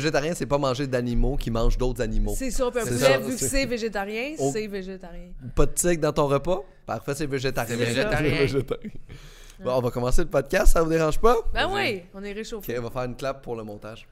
Végétarien, c'est pas manger d'animaux qui mangent d'autres animaux. C'est ça, puis un C'est poulet, vu que c'est- végétarien, Oh. c'est végétarien. Pas de tigre dans ton repas? Parfait, c'est végétarien. C'est végétarien. Végétarien. Bon, on va commencer le podcast, ça vous dérange pas? Ben oui, on est Ok, réchauffé. on va faire une clap pour le montage.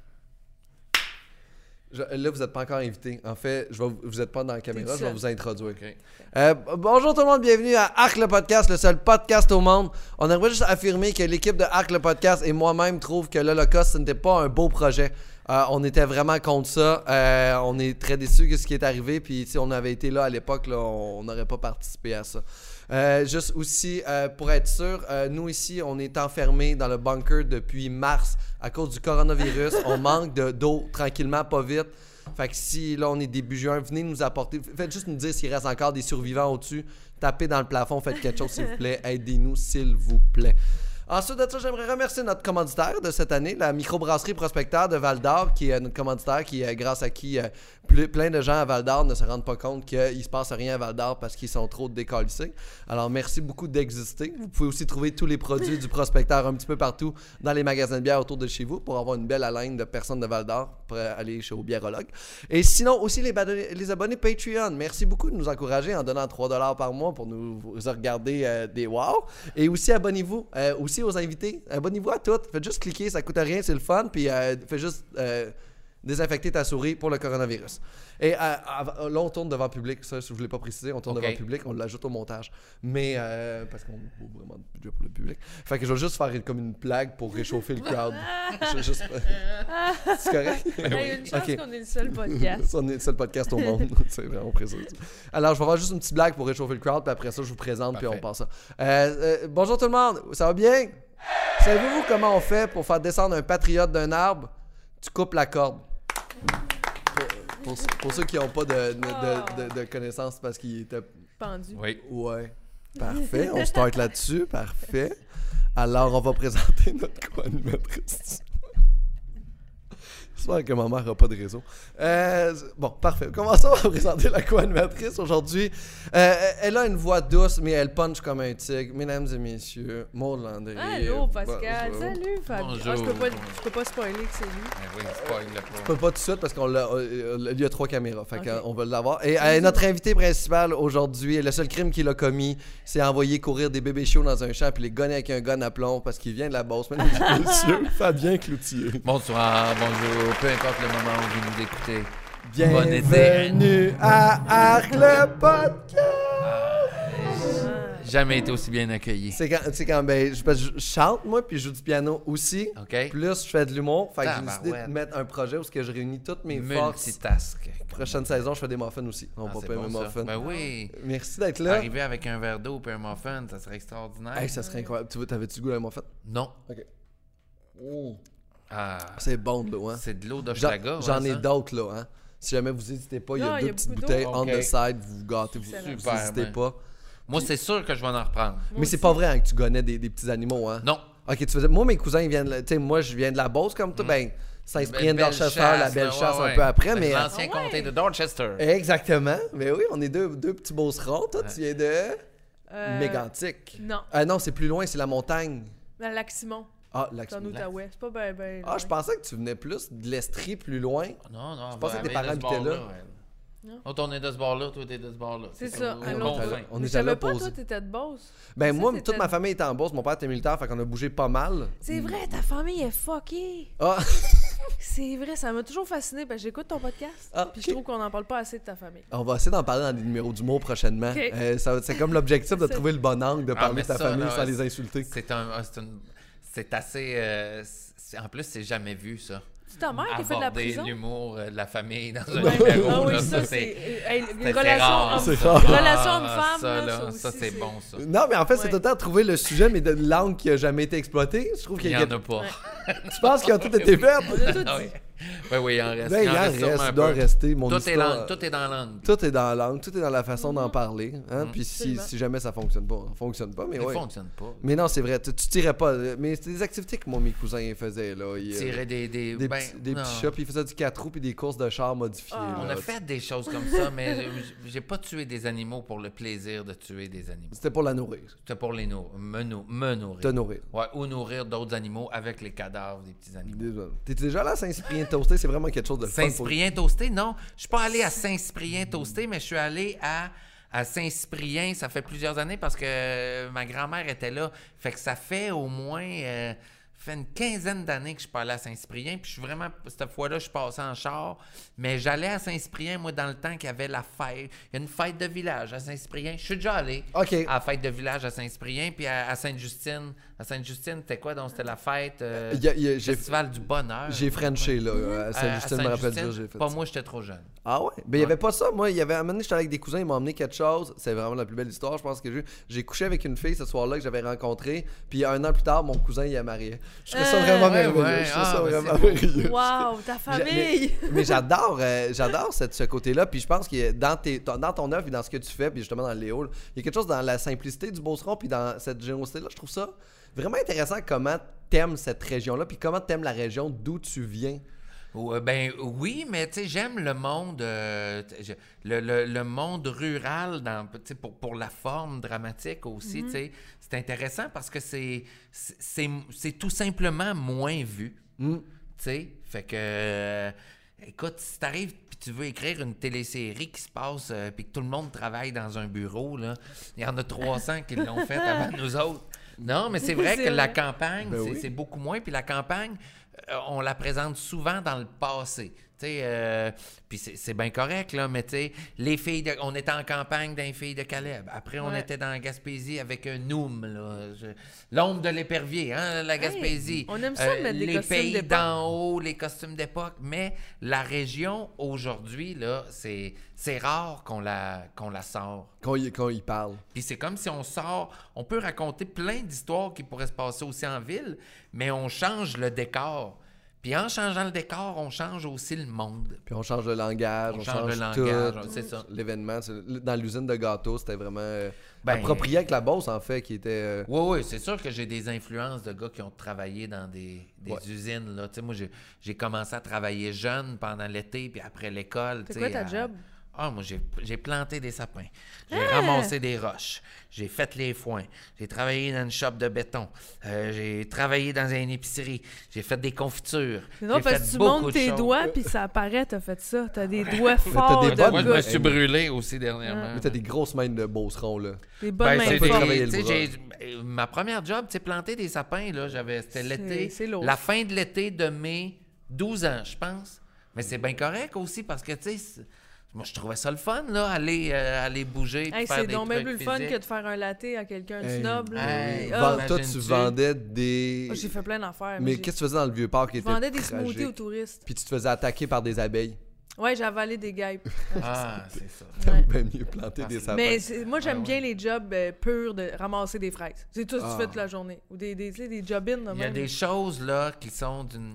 Je- là, vous n'êtes pas encore invité. En fait, je vais, vous- n'êtes pas dans la caméra, je vais vous introduire. Ok. Euh, bonjour tout le monde, bienvenue à Arc le podcast, le seul podcast au monde. On aimerait juste affirmer que l'équipe de Arc le podcast et moi-même trouvent que l'Holocauste, ce n'était pas un beau projet. Euh, on était vraiment contre ça. Euh, on est très déçus de ce qui est arrivé. Puis si on avait été là à l'époque, on n'aurait pas participé à ça. Euh, juste aussi, pour être sûr, nous ici, on est enfermés dans le bunker depuis mars à cause du coronavirus. on manque de- d'eau tranquillement, pas vite. Fait que si là on est début juin, venez nous apporter. Faites juste nous dire s'il reste encore des survivants au-dessus. Tapez dans le plafond, faites quelque chose s'il vous plaît. Aidez-nous s'il vous plaît. Ensuite de ça, j'aimerais remercier notre commanditaire de cette année, la microbrasserie Prospecteur de Val d'Or, qui est notre commanditaire, qui euh, grâce à qui euh, ple- plein de gens à Val d'Or ne se rendent pas compte qu'il se passe rien à Val d'Or parce qu'ils sont trop décalissés. Alors merci beaucoup d'exister. Vous pouvez aussi trouver tous les produits du Prospecteur un petit peu partout dans les magasins de bière autour de chez vous pour avoir une belle haleine de personnes de Val d'Or pour euh, aller chez au biérologue. Et sinon aussi les, abonnés Patreon. Merci beaucoup de nous encourager en donnant 3$ par mois pour nous regarder des wow. Et aussi abonnez-vous aux invités. Abonnez-vous à toutes. Faites juste cliquer, ça coûte rien, c'est le fun. Puis euh, faites juste euh, désinfecter ta souris pour le coronavirus. Et euh, av- là, on tourne devant public. Ça, je ne voulais pas préciser, on tourne Ok. devant public, on l'ajoute au montage. Mais euh, parce qu'on n'a vraiment de budget pour le public. Fait que je vais juste faire une- comme une blague pour réchauffer le crowd. Juste- c'est correct? Hey, une chance Ok. qu'on est le seul podcast. On est le seul podcast au monde. c'est vraiment précis. Alors, je vais faire juste une petite blague pour réchauffer le crowd, puis après ça, je vous présente, puis on passe ça. Euh, euh, bonjour tout le monde, ça va bien? Savez-vous comment on fait pour faire descendre un patriote d'un arbre? Tu coupes la corde. Pour, ceux qui n'ont pas de, de, de- de connaissances parce qu'ils étaient. Pendu. Oui. Ouais. Parfait, on start là-dessus, parfait. Alors, on va présenter notre co-animatrice. J'espère que ma mère n'a pas de réseau. Euh, bon, parfait. Commençons à présenter la co-animatrice aujourd'hui. Euh, elle a une voix douce, mais elle punch comme un tigre. Mesdames et messieurs, Maud Landry. Allô, Pascal. Bonjour. Salut, Fabien. Bonjour. Ah, je, peux pas, je peux pas spoiler que c'est lui. Ben oui, spoil le Je peux pas tout de suite parce qu'on l'a, euh, il y a trois caméras, fait Ok. qu'on va l'avoir. Et euh, notre invité principal aujourd'hui, le seul crime qu'il a commis, c'est envoyer courir des bébés chauds dans un champ puis les gonner avec un gun à plomb parce qu'il vient de la bosse. Mesdames et messieurs, Fabien Cloutier. Bonsoir, bonjour, peu importe le moment où vous nous écoutez. Bon. Bienvenue à Arc le podcast. Jamais été aussi bien accueilli. C'est quand, c'est quand ben, je, chante moi puis je joue du piano aussi. OK? Plus je fais de l'humour, fait que j'ai décidé de mettre un projet où que je réunis toutes mes forces. Multitask. Prochaine saison, je fais des muffins aussi. On Ah, va pas bon, mes muffins. Ben oui. Merci d'être là. Arriver avec un verre d'eau et un muffin, ça serait extraordinaire. Hey, ça serait incroyable. Tu veux, t'avais-tu goût à un muffin? Non. Ok. Oh, Ah, c'est bon de l'eau, hein? c'est de l'eau J'en, d'Oshaga. j'en ai d'autres, là, hein? Si jamais vous n'hésitez pas, il y a y deux a petites bouteilles on the side, vous vous gâtez, vous, n'hésitez ben. pas. Moi, c'est sûr que je vais en reprendre. Mais c'est pas vrai hein, que tu connais des, des petits animaux, hein? Non. Ok, tu faisais. Moi, mes cousins, ils viennent. Tu sais, moi, je viens de la Beauce comme toi. Ben, Saint-Cyprien de Dorchester, la belle chasse ouais. un peu après, mais. L'ancien Ah ouais. comté de Dorchester. Exactement. Mais oui, on est deux, deux petits beaucerons. Toi, tu viens de. Euh, Mégantic. Non, Ah non, c'est plus loin, c'est la montagne. dans Lac Simon, Ah, lac c'est en Outaouais. C'est pas ben, ben. Ah, je pensais que tu venais plus de l'Estrie, plus loin. Non, non. Je pensais que tes parents habitaient là. Non. L'autre, on est de ce bord-là, toi, t'es de ce bord-là. C'est ça, fin. On Mais est je savais allé pas, toi, t'étais de Beauce. Ben, moi, toute ma famille était en Beauce. Mon père était militaire, fait qu'on a bougé pas mal. C'est vrai, ta famille est fuckée. Ah, C'est vrai, ça m'a toujours fasciné parce que j'écoute ton podcast. Ah, Puis je trouve qu'on n'en parle pas assez de ta famille. on va essayer d'en parler dans des numéros d'humour prochainement. Euh, c'est comme l'objectif de trouver le bon angle de Ah, parler de ta ça, famille sans les insulter. C'est un, ah, une- c'est assez. euh, en plus, c'est jamais vu ça. C'est ta mère qui fait de la Aborder prison? l'humour euh, de la famille dans un numéro. Ah oui, là, ça, c'est. hey, C'est rare. relations Ah, hommes-femmes, ça, c'est bon, ça. Non, mais en fait, c'est Ouais. temps trouver le sujet, mais de langue qui a jamais été exploitée. Je trouve Il qu'il n'y y a. en a pas. Ouais. Tu penses qu'ils ont tout été fait? Ben oui, il en reste. Ben, il en reste, il doit peu. rester. Mon Tout, est histoire- dans, tout est dans la langue. Tout est dans la langue, tout est dans la façon d'en parler. Hein? Mhm. Puis si, jamais ça fonctionne pas, ça fonctionne pas, mais Ça ne ouais. fonctionne pas. Mais non, c'est vrai, tu, tu tirais pas. euh, Mais c'était des activités que moi, mes cousins faisaient. Là. Ils, euh, des. Des, des, ben, petits, des petits chats, puis ils faisaient du 4 roues, puis des courses de chars modifiées. Ah. On a fait des choses comme ça, mais j'ai- pas tué des animaux pour le plaisir de tuer des animaux. C'était pour la nourrir, C'était pour les nourrir, me, nou- me nourrir. te nourrir. Ouais, ou nourrir d'autres animaux avec les cadavres des petits animaux. Désolé. T'étais déjà là à Saint-Cyprien? Toasté, c'est vraiment quelque chose de Saint-Cyprien toasté, non. Je suis pas allé à Saint-Cyprien toasté, mais je suis allé à, à Saint-Cyprien, ça fait plusieurs années parce que ma grand-mère était là. Fait que ça fait au moins euh, fait une quinzaine d'années que je suis pas allé à Saint-Cyprien. Puis je suis vraiment, cette fois-là, je suis passé en char. Mais j'allais à Saint-Cyprien, moi, dans le temps qu'il y avait la fête. Il y a une fête de village à Saint-Cyprien. Je suis déjà allé à la fête de village à Saint-Cyprien. Puis à, à Sainte-Justine. À Sainte-Justine, c'était quoi? Donc, c'était la fête... euh, y a- y a- Festival du bonheur. J'ai Frenché, là. à À- je me rappelle Sainte-Justine, dire, j'ai fait Pas ça. moi, j'étais trop jeune. Ah ouais? Ben, il y avait pas ça. Moi, il y avait un moment donné, j'étais avec des cousins, ils m'ont emmené quelque chose. C'est vraiment la plus belle histoire, je pense que j'ai. J'ai couché avec une fille ce soir-là que j'avais rencontrée. Puis un an plus tard, mon cousin, il est marié. Je trouvais ça Euh, vraiment ouais, merveilleux. ouais. Je trouvais Ah, ça ben, vraiment merveilleux. Wow, ta famille! Mais, mais j'adore, euh, j'adore ce côté-là. Puis je pense que dans, tes, ton- dans ton œuvre et dans ce que tu fais, puis justement dans le Léo, il y a quelque chose dans la simplicité du Beauceron, puis dans cette générosité-là. Je trouve ça vraiment intéressant comment t'aimes cette région-là, puis comment t'aimes la région d'où tu viens. Euh, Ben oui, mais tu sais, j'aime le monde, euh, le, le- le monde rural dans, pour, pour la forme dramatique aussi. tu sais. C'est intéressant parce que c'est c'est- c'est c'est tout simplement moins vu. Mm. Tu sais, fait que. euh, écoute, si t'arrives puis tu veux écrire une télésérie qui se passe euh, puis que tout le monde travaille dans un bureau, là, il y en a 300 qui l'ont fait avant nous autres. Non, mais c'est vrai que la campagne, Ben c'est oui. c'est beaucoup moins. Puis la campagne, euh, on la présente souvent dans le passé. Euh, puis c'est c'est bien correct, là, mais tu sais, les filles, de- on était en campagne dans les filles de Caleb. Après, on Ouais. était dans la Gaspésie avec un Noum, L'ombre de l'épervier, hein, la Gaspésie. on aime ça, mettre des les costumes pays d'en haut, les costumes d'époque. Mais la région, aujourd'hui, là, c'est c'est rare qu'on la, qu'on la sort. Quand il, quand il parle. Puis c'est comme si on sort, on peut raconter plein d'histoires qui pourraient se passer aussi en ville, mais on change le décor. Puis en changeant le décor, on change aussi le monde. Puis on change le langage, On on, change le tout. langage, c'est ça. L'événement, c'est- dans l'usine de gâteaux, c'était vraiment euh, Ben- approprié avec la bosse, en fait, qui était. euh, Oui, oui, c'est sûr que j'ai des influences de gars qui ont travaillé dans des, des Ouais. usines. Là. Moi, j'ai, j'ai commencé à travailler jeune pendant l'été, puis après l'école. C'est quoi ta à- job? Ah, moi, j'ai, j'ai planté des sapins. J'ai Ah! ramassé des roches. J'ai fait les foins. J'ai travaillé dans une shop de béton. Euh, j'ai travaillé dans une épicerie. J'ai fait des confitures. J'ai parce que tu montes tes choses. doigts, puis ça apparaît, t'as fait ça. T'as des doigts forts des de bonnes Moi, je me suis brûlé aussi dernièrement. Mais t'as des grosses mains de beauceron, là. Des bonnes Ben, mains ma première job, c'est planter des sapins. Là, j'avais, c'était l'été, c'est lourd. la fin de l'été de mai, 12 ans, je pense. Mais c'est bien correct aussi parce que, tu sais, moi, je trouvais ça le fun, là, aller, euh, aller bouger. Hey, c'est des donc trucs plus le fun que de faire un latte à quelqu'un de Hey, snob. là. hey, Ah, toi, tu vendais des. moi, J'ai fait plein d'affaires. Mais qu'est-ce que tu faisais dans le vieux parc qui Je était vendais des tragique? smoothies aux touristes. Puis tu te faisais attaquer par des abeilles. Ouais, j'ai avalé des guêpes. Ah, c'est ça. Ouais. T'aimes bien mieux planter des sapins. Mais moi, j'aime Ah ouais. bien les jobs euh, purs de ramasser des fraises. C'est tout ce que Ah. tu fais toute la journée. Ou des, des, des job-ins. de Il y a même. des choses, là, qui sont d'une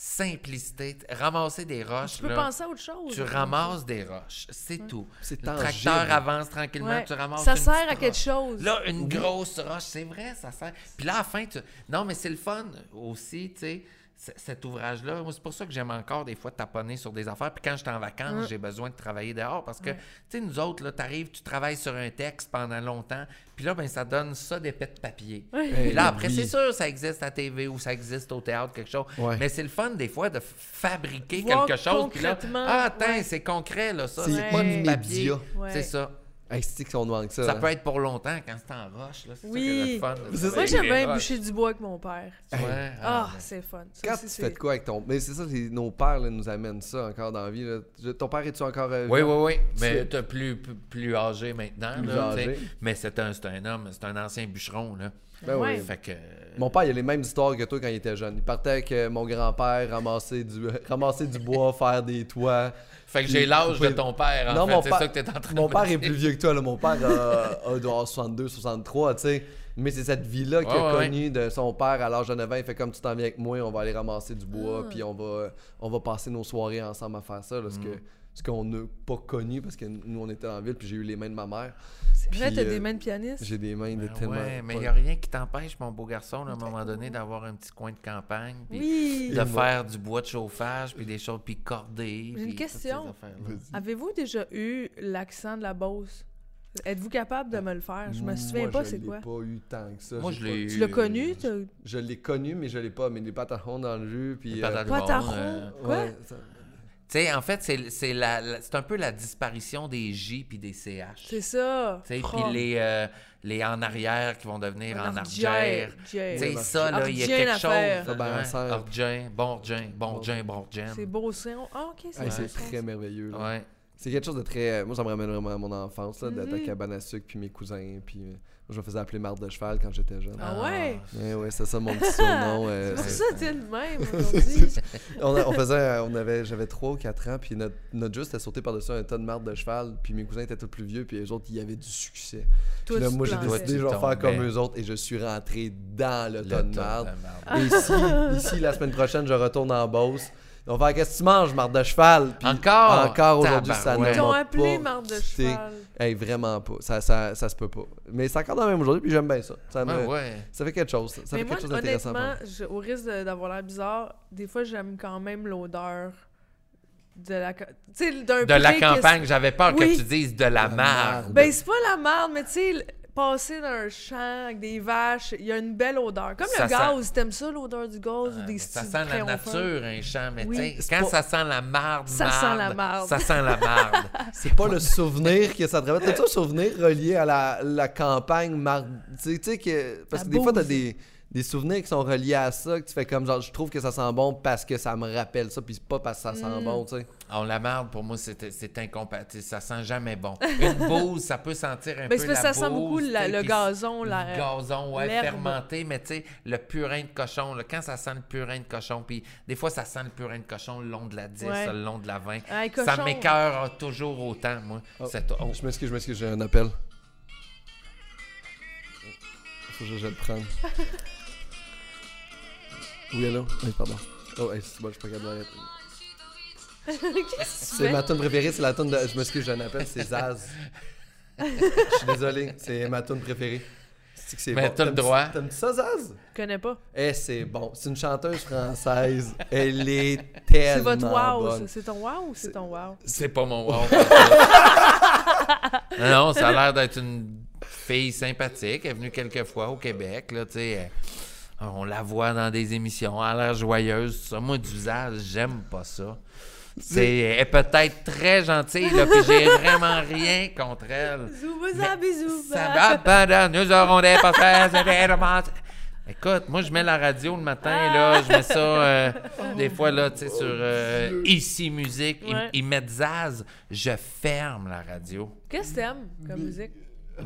simplicité. Ramasser des roches, Tu peux là, penser à autre chose. tu ramasses des roches. C'est tout. C'est Le tangible. tracteur avance tranquillement, Ouais. tu ramasses Ça une sert à quelque chose. Là, une grosse roche, c'est vrai, ça sert. Puis là, à la fin, tu... Non, mais c'est le fun aussi, tu sais, cet ouvrage-là. Moi, c'est pour ça que j'aime encore des fois taponner sur des affaires. Puis quand je suis en vacances, j'ai besoin de travailler dehors parce que, tu sais, nous autres, là, t'arrives, tu travailles sur un texte pendant longtemps, puis là, ben ça donne ça d'épais de papier. Puis là, après, oui. c'est sûr, ça existe à TV ou ça existe au théâtre, quelque chose. Ouais. Mais c'est le fun, des fois, de fabriquer Voir quelque chose. Puis là, ah, attends, ouais. c'est concret, là, ça. C'est pas du papier. C'est ça. Hey, c'est qu'on manque ça. Ça hein. peut être pour longtemps quand c'est en roche. Là. C'est Oui. ça qui est le fun. Moi, j'aime bien roches. boucher du bois avec mon père. Ouais, Ah, ah, c'est fun. Ça Quand aussi, tu c'est- fais de quoi avec ton. Mais c'est ça, c'est- nos pères là, nous amènent ça encore dans la vie. là. Je- Ton père, es-tu encore. euh, Oui, oui, oui. Mais t'es plus, plus, plus âgé maintenant. Plus là, âgé. tu sais. Mais c'est un, c'est un homme, c'est un ancien bûcheron. Là. Ben Ouais. oui. Fait que. Mon père, il a les mêmes histoires que toi quand il était jeune. Il partait avec euh, mon grand-père ramasser du, ramasser du bois, faire des toits. Fait que j'ai l'âge de ton père, en Non, fait. mon C'est père- ça que t'es en train Mon de père est plus vieux que toi. Là. Mon père a, a- doit avoir 62, 63, tu sais. Mais c'est cette vie-là qu'il Ouais, a ouais, connue de son père à l'âge de 9 ans. Il fait comme tu t'en viens avec moi, on va aller ramasser du bois, Ah. puis on va, on va passer nos soirées ensemble à faire ça. là, Mm. que- ce qu'on n'a pas connu parce que nous, on était la ville, puis j'ai eu les mains de ma mère. C'est vrai, t'as euh, des mains de pianiste? J'ai des mains de Ben tellement. ouais, mais il n'y a rien qui t'empêche, mon beau garçon, là, à un moment donné, d'avoir un petit coin de campagne. Puis Oui. de Et moi. faire du bois de chauffage, puis des choses, puis corder. J'ai une question. Avez-vous déjà eu l'accent de la Beauce? Êtes-vous capable de me le faire? Je me souviens Moi, pas je c'est l'ai quoi. pas eu tant que ça. Moi, je pas- l'ai eu. Tu l'as connu? t'as- Je l'ai connu, mais je l'ai pas. Mais les patarons dans le jus, puis... Les euh, patates du Pataron? monde, euh, Quoi? ouais, ça- Tu sais, en fait, c'est c'est la, la- c'est un peu la disparition des J puis des CH. C'est ça. Tu sais, Oh. puis les, euh, les en arrière qui vont devenir en ardière. Tu sais, ça, là, il y a quelque chose. Ça, ben, ouais, ça- Ardien, Bordien, Bordien, Bordien. C'est beau ça. Ah, ok, c'est c'est très merveilleux. là. Ouais. C'est quelque chose de très. Moi, ça me ramène vraiment à mon enfance, là, d'être à Mhm. cabane à sucre, puis mes cousins. Puis euh, moi, je me faisais appeler Marde de cheval quand j'étais jeune. Ah ouais? Ouais, ouais, c'est ça mon petit surnom. euh, C'est pour c'est- ça que le même aujourd'hui. on, a- on faisait, on avait, j'avais 3 ou 4 ans, puis notre, notre jeu c'était sauter par-dessus un tas de marde de cheval, puis mes cousins étaient tous plus vieux, puis les autres, ils avaient du succès. Toi, Puis là, moi, j'ai décidé, je vais faire comme eux autres, et je suis rentré dans le, Le tas de marde. de marde. Et ici, ici, la semaine prochaine, je retourne en Beauce. On va faire qu'est-ce que tu manges, marde de cheval? Puis Encore? Encore aujourd'hui, ça ne Tabarouette. Ils t'ont appelé pas. marde de cheval. Hey, vraiment pas. Ça, ça, ça se peut pas. Mais c'est encore dans le même aujourd'hui, puis j'aime bien ça. Ça, me- Ouais, ouais. ça fait quelque chose. Ça Mais fait moi, quelque chose d'intéressant. je- au risque d'avoir l'air bizarre, des fois, j'aime quand même l'odeur de la... De la campagne, j'avais peur Oui. que tu dises de la marde. Ben, c'est pas la marde, mais tu sais, passer dans un champ avec des vaches, il y a une belle odeur. Comme Ça le gaz, t'aimes ça, l'odeur du gaz ou Ah, des ça sent la nature, un champ, mais Oui. quand pas- ça sent la marde, Ça sent la marde. Ça sent la marde. C'est pas le souvenir que ça te rappelle. T'as-tu un souvenir relié à la, la campagne marde? Tu sais- que. Parce La que des fois, t'as des, des souvenirs qui sont reliés à ça, que tu fais comme genre, je trouve que ça sent bon parce que ça me rappelle ça, puis c'est pas parce que ça Mm. sent bon, tu sais. Oh, la marde, pour moi, c'est c'est incompatible. Ça sent jamais bon. Une bouse, ça peut sentir un peu la parce que ça sent beaucoup bouse, la- tu sais, le gazon, le la- gazon, ouais, fermenté, mais tu sais, le purin de cochon, là, quand ça sent le purin de cochon, puis des fois, ça sent le purin de cochon le long de la 10, Ouais. le long de la 20. Hey, ça m'écœure toujours autant, moi. Oh, C'est- oh. Je m'excuse, je m'excuse, j'ai un appel. Faut que je, je le prenne. Oui, allô? Oui, pardon. Oh, hey, c'est bon, je suis pas capable C'est ma tune préférée, c'est la tune de. Je m'excuse, j'ai un appel, c'est Zaz. Je suis désolé, c'est ma tune préférée. C'est que c'est Mais bon. t'as le droit. T'aimes-tu ça, Zaz? Je connais pas. Eh, c'est bon. C'est une chanteuse française. Elle est C'est tellement votre wow. bonne. C'est ton wow ou c'est ton wow? C'est pas mon wow. non, non, ça a l'air d'être une fille sympathique. Elle est venue quelques fois au Québec, là, tu sais. euh, On la voit dans des émissions. Elle a l'air joyeuse, tout ça. Moi, d'usage, j'aime pas ça. C'est, elle est peut-être très gentille, là, puis j'ai vraiment rien contre elle. Zouba bisou. Ça va pas, nous aurons des vraiment- Écoute, moi, je mets la radio le matin, là, je mets ça euh, des fois, là, tu sais, sur euh, Ici Musique. Ils, Ouais. ils mettent Zaz, je ferme la radio. Qu'est-ce que t'aimes comme musique?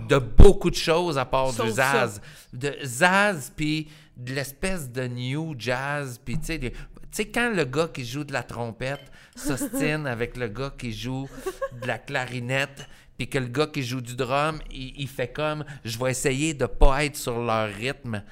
De beaucoup de choses à part Sauf du ça. Zaz. De Zaz, puis de l'espèce de new jazz, puis tu sais, quand le gars qui joue de la trompette s'ostine avec le gars qui joue de la clarinette, puis que le gars qui joue du drum, il, il fait comme je vais essayer de pas être sur leur rythme,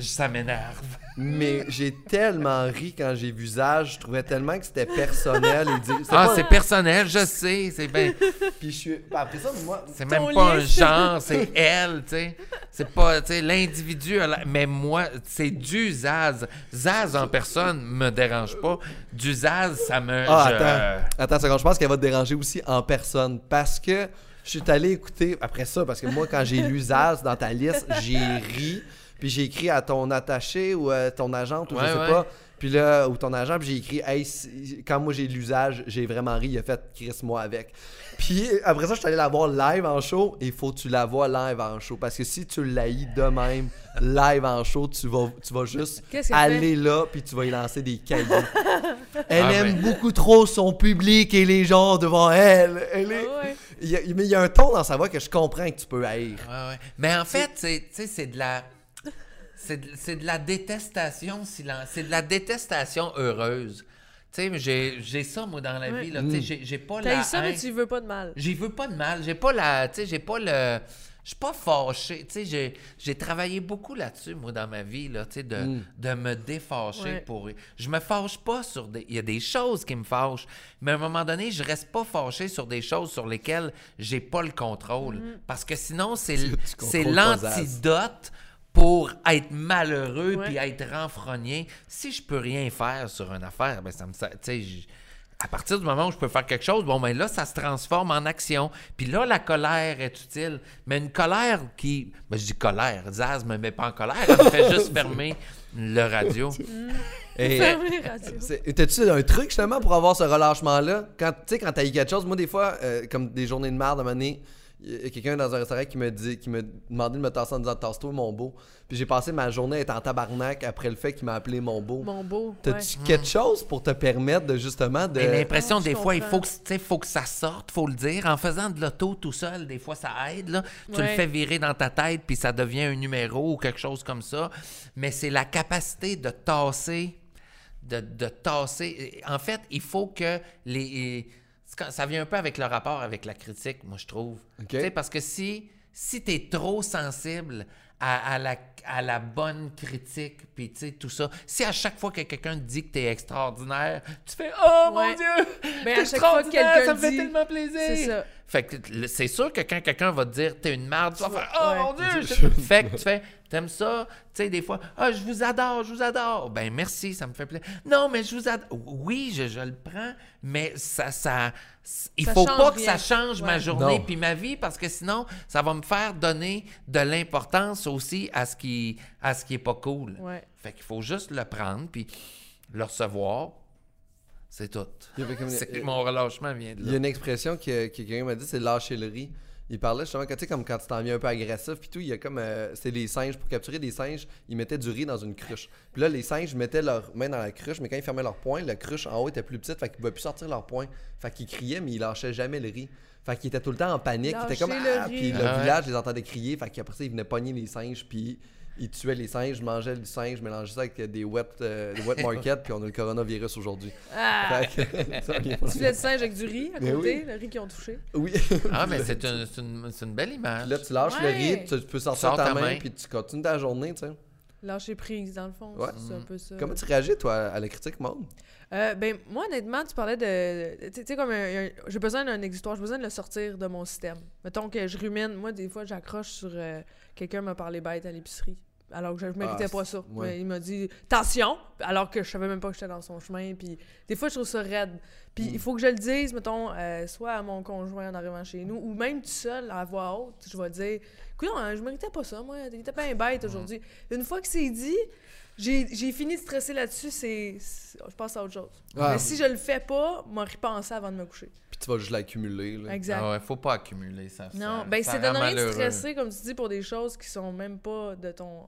ça m'énerve. Mais j'ai tellement ri quand j'ai vu Zaz. Je trouvais tellement que c'était personnel. Et dire- Ah, pas- c'est personnel, je sais, c'est bien. Puis je suis. bah, Après ça, moi. C'est même pas un genre, c'est elle, tu sais. C'est pas, tu sais, l'individu, mais moi, c'est du Zaz. Zaz en personne me dérange pas. Du Zaz, ça me. Ah, attends. Attends seconde. Je pense qu'elle va te déranger aussi en personne. Parce que je suis allé écouter. Après ça, parce que moi, quand j'ai lu Zaz dans ta liste, j'ai ri. Puis j'ai écrit à ton attaché ou à ton agente ou Ouais, je sais ouais. pas. Puis là, ou ton agent, puis j'ai écrit, hey, quand moi j'ai l'usage, j'ai vraiment ri, il a fait Chris moi avec. Puis après ça, je suis allé la voir live en show, et il faut que tu la vois live en show. Parce que si tu l'haïs de même, live en show, tu vas, tu vas juste aller là, puis tu vas y lancer des cailloux. Elle Ah, aime mais- beaucoup trop son public et les gens devant elle. Elle est... Ah ouais. il y a- mais il y a un ton dans sa voix que je comprends que tu peux haïr. Ouais, ouais. Mais en fait, c'est- tu sais, c'est de la. C'est de, c'est de la détestation silen- C'est de la détestation heureuse. Tu sais, j'ai j'ai ça, moi, dans la vie. là. Tu sais, j'ai- j'ai pas T'as la. eu ça, mais tu veux pas de mal. J'y veux pas de mal. J'ai pas la. Tu sais, j'ai pas le. Je suis pas fâché. Tu sais, j'ai- j'ai travaillé beaucoup là-dessus, moi, dans ma vie, là, tu sais, de, Mm. de me défâcher Ouais. pour. Je me fâche pas sur des. Il y a des choses qui me fâchent, mais à un moment donné, je reste pas fâché sur des choses sur lesquelles j'ai pas le contrôle. Mm-hmm. Parce que sinon, c'est l'antidote pour être malheureux puis être renfrogné. Si je peux rien faire sur une affaire, ben ça me. À partir du moment où je peux faire quelque chose, bon, ben là, ça se transforme en action. Puis là, la colère est utile. Mais une colère qui. Ben, je dis colère. Zaz me met pas en colère. Elle me fait juste fermer le radio. Et, la radio. T'as-tu un truc justement pour avoir ce relâchement-là? Quand tu sais, quand t'as eu quelque chose, moi des fois, euh, comme des journées de merde à un moment donné, quelqu'un dans un restaurant qui me dit, qui m'a demandé de me tasser en disant tasse-toi mon beau. Puis j'ai passé ma journée à être en tabarnak après le fait qu'il m'a appelé mon beau. Mon beau. ouais. Quelque chose pour te permettre de justement de. J'ai l'impression, Ah, des fois, il faut que, tu sais, faut que ça sorte, faut le dire. En faisant de l'auto tout seul, des fois, ça aide. Là. Tu le fais virer dans ta tête, puis ça devient un numéro ou quelque chose comme ça. Mais c'est la capacité de tasser, de, de tasser. En fait, il faut que les... Ça vient un peu avec le rapport avec la critique, moi, je trouve. Parce que si, si tu es trop sensible à, à la, à la bonne critique, puis tu sais, tout ça, si à chaque fois que quelqu'un te dit que tu es extraordinaire, tu fais « Oh, mon. Dieu! T'es à chaque fois que quelqu'un ça me fait tellement plaisir! » C'est ça. Fait que c'est sûr que quand quelqu'un va te dire t'es une merde, tu vas faire Oh Ouais. mon Dieu! je- fait que tu fais T'aimes ça? Tu sais, des fois, ah, je vous adore, je vous adore. Ben merci, ça me fait plaisir. Non, mais je vous adore. Oui, je, je le prends, mais ça, ça, il Ça faut pas que rien. ça change ma journée puis ma vie parce que sinon, ça va me faire donner de l'importance aussi à ce qui, à ce qui est pas cool. Ouais. Fait qu'il faut juste le prendre puis le recevoir. C'est tout. C'est- Mon relâchement vient de Il y a là. une expression que, que quelqu'un m'a dit, c'est lâcher le riz. Il parlait justement, quand, tu sais, comme quand tu t'en viens un peu agressif, puis tout, il y a comme. euh, c'est les singes, pour capturer des singes, ils mettaient du riz dans une cruche. Puis là, les singes mettaient leurs mains dans la cruche, mais quand ils fermaient leurs poings, la cruche en haut était plus petite, fait qu'ils pouvaient plus sortir leurs poings. Fait qu'ils criaient, mais ils lâchaient jamais le riz. Fait qu'ils étaient tout le temps en panique. Ils étaient comme. Ah! riz. Puis le Ah ouais. village les entendait crier, fait qu'après ça, ils venaient pogner les singes, puis. Ils tuaient les singes, mangeaient du singe, mélangeaient ça avec des wet, euh, des wet market, puis on a le coronavirus aujourd'hui. Ah! Tu de singe avec du riz à côté, oui. le riz qu'ils ont touché? Oui. Ah, mais c'est une, belle image. Puis là, tu lâches le riz, tu, tu peux sortir ta main, main. puis tu continues ta journée, tu sais. Lâcher prise, dans le fond. Ouais. C'est un peu ça. Comment tu réagis, toi, à la critique, monde? Euh, ben, moi, honnêtement, tu parlais de. Tu sais, comme un- un- j'ai besoin d'un exutoire, j'ai besoin de le sortir de mon système. Mettons que je rumine. Moi, des fois, j'accroche sur. euh, Quelqu'un m'a parlé bête à l'épicerie. Alors que je ne méritais Ah, pas ça. ouais. Mais il m'a dit attention, alors que je savais même pas que j'étais dans son chemin. Puis des fois, je trouve ça raide. Puis Mm. il faut que je le dise, mettons, euh, soit à mon conjoint en arrivant chez nous, ou même tout seul, à voix haute, je vais dire écoute, non, je méritais pas ça, moi. T'étais pas un bête Mm. aujourd'hui. Une fois que c'est dit, j'ai fini de stresser là-dessus, c'est je passe à autre chose. Ah. Mais si je le fais pas, m'en repenser avant de me coucher. Puis tu vas juste l'accumuler, là. Exact. Ah ouais, faut pas accumuler ça. Non, ça- ben ça c'est de rien de stresser, comme tu dis, pour des choses qui sont même pas de ton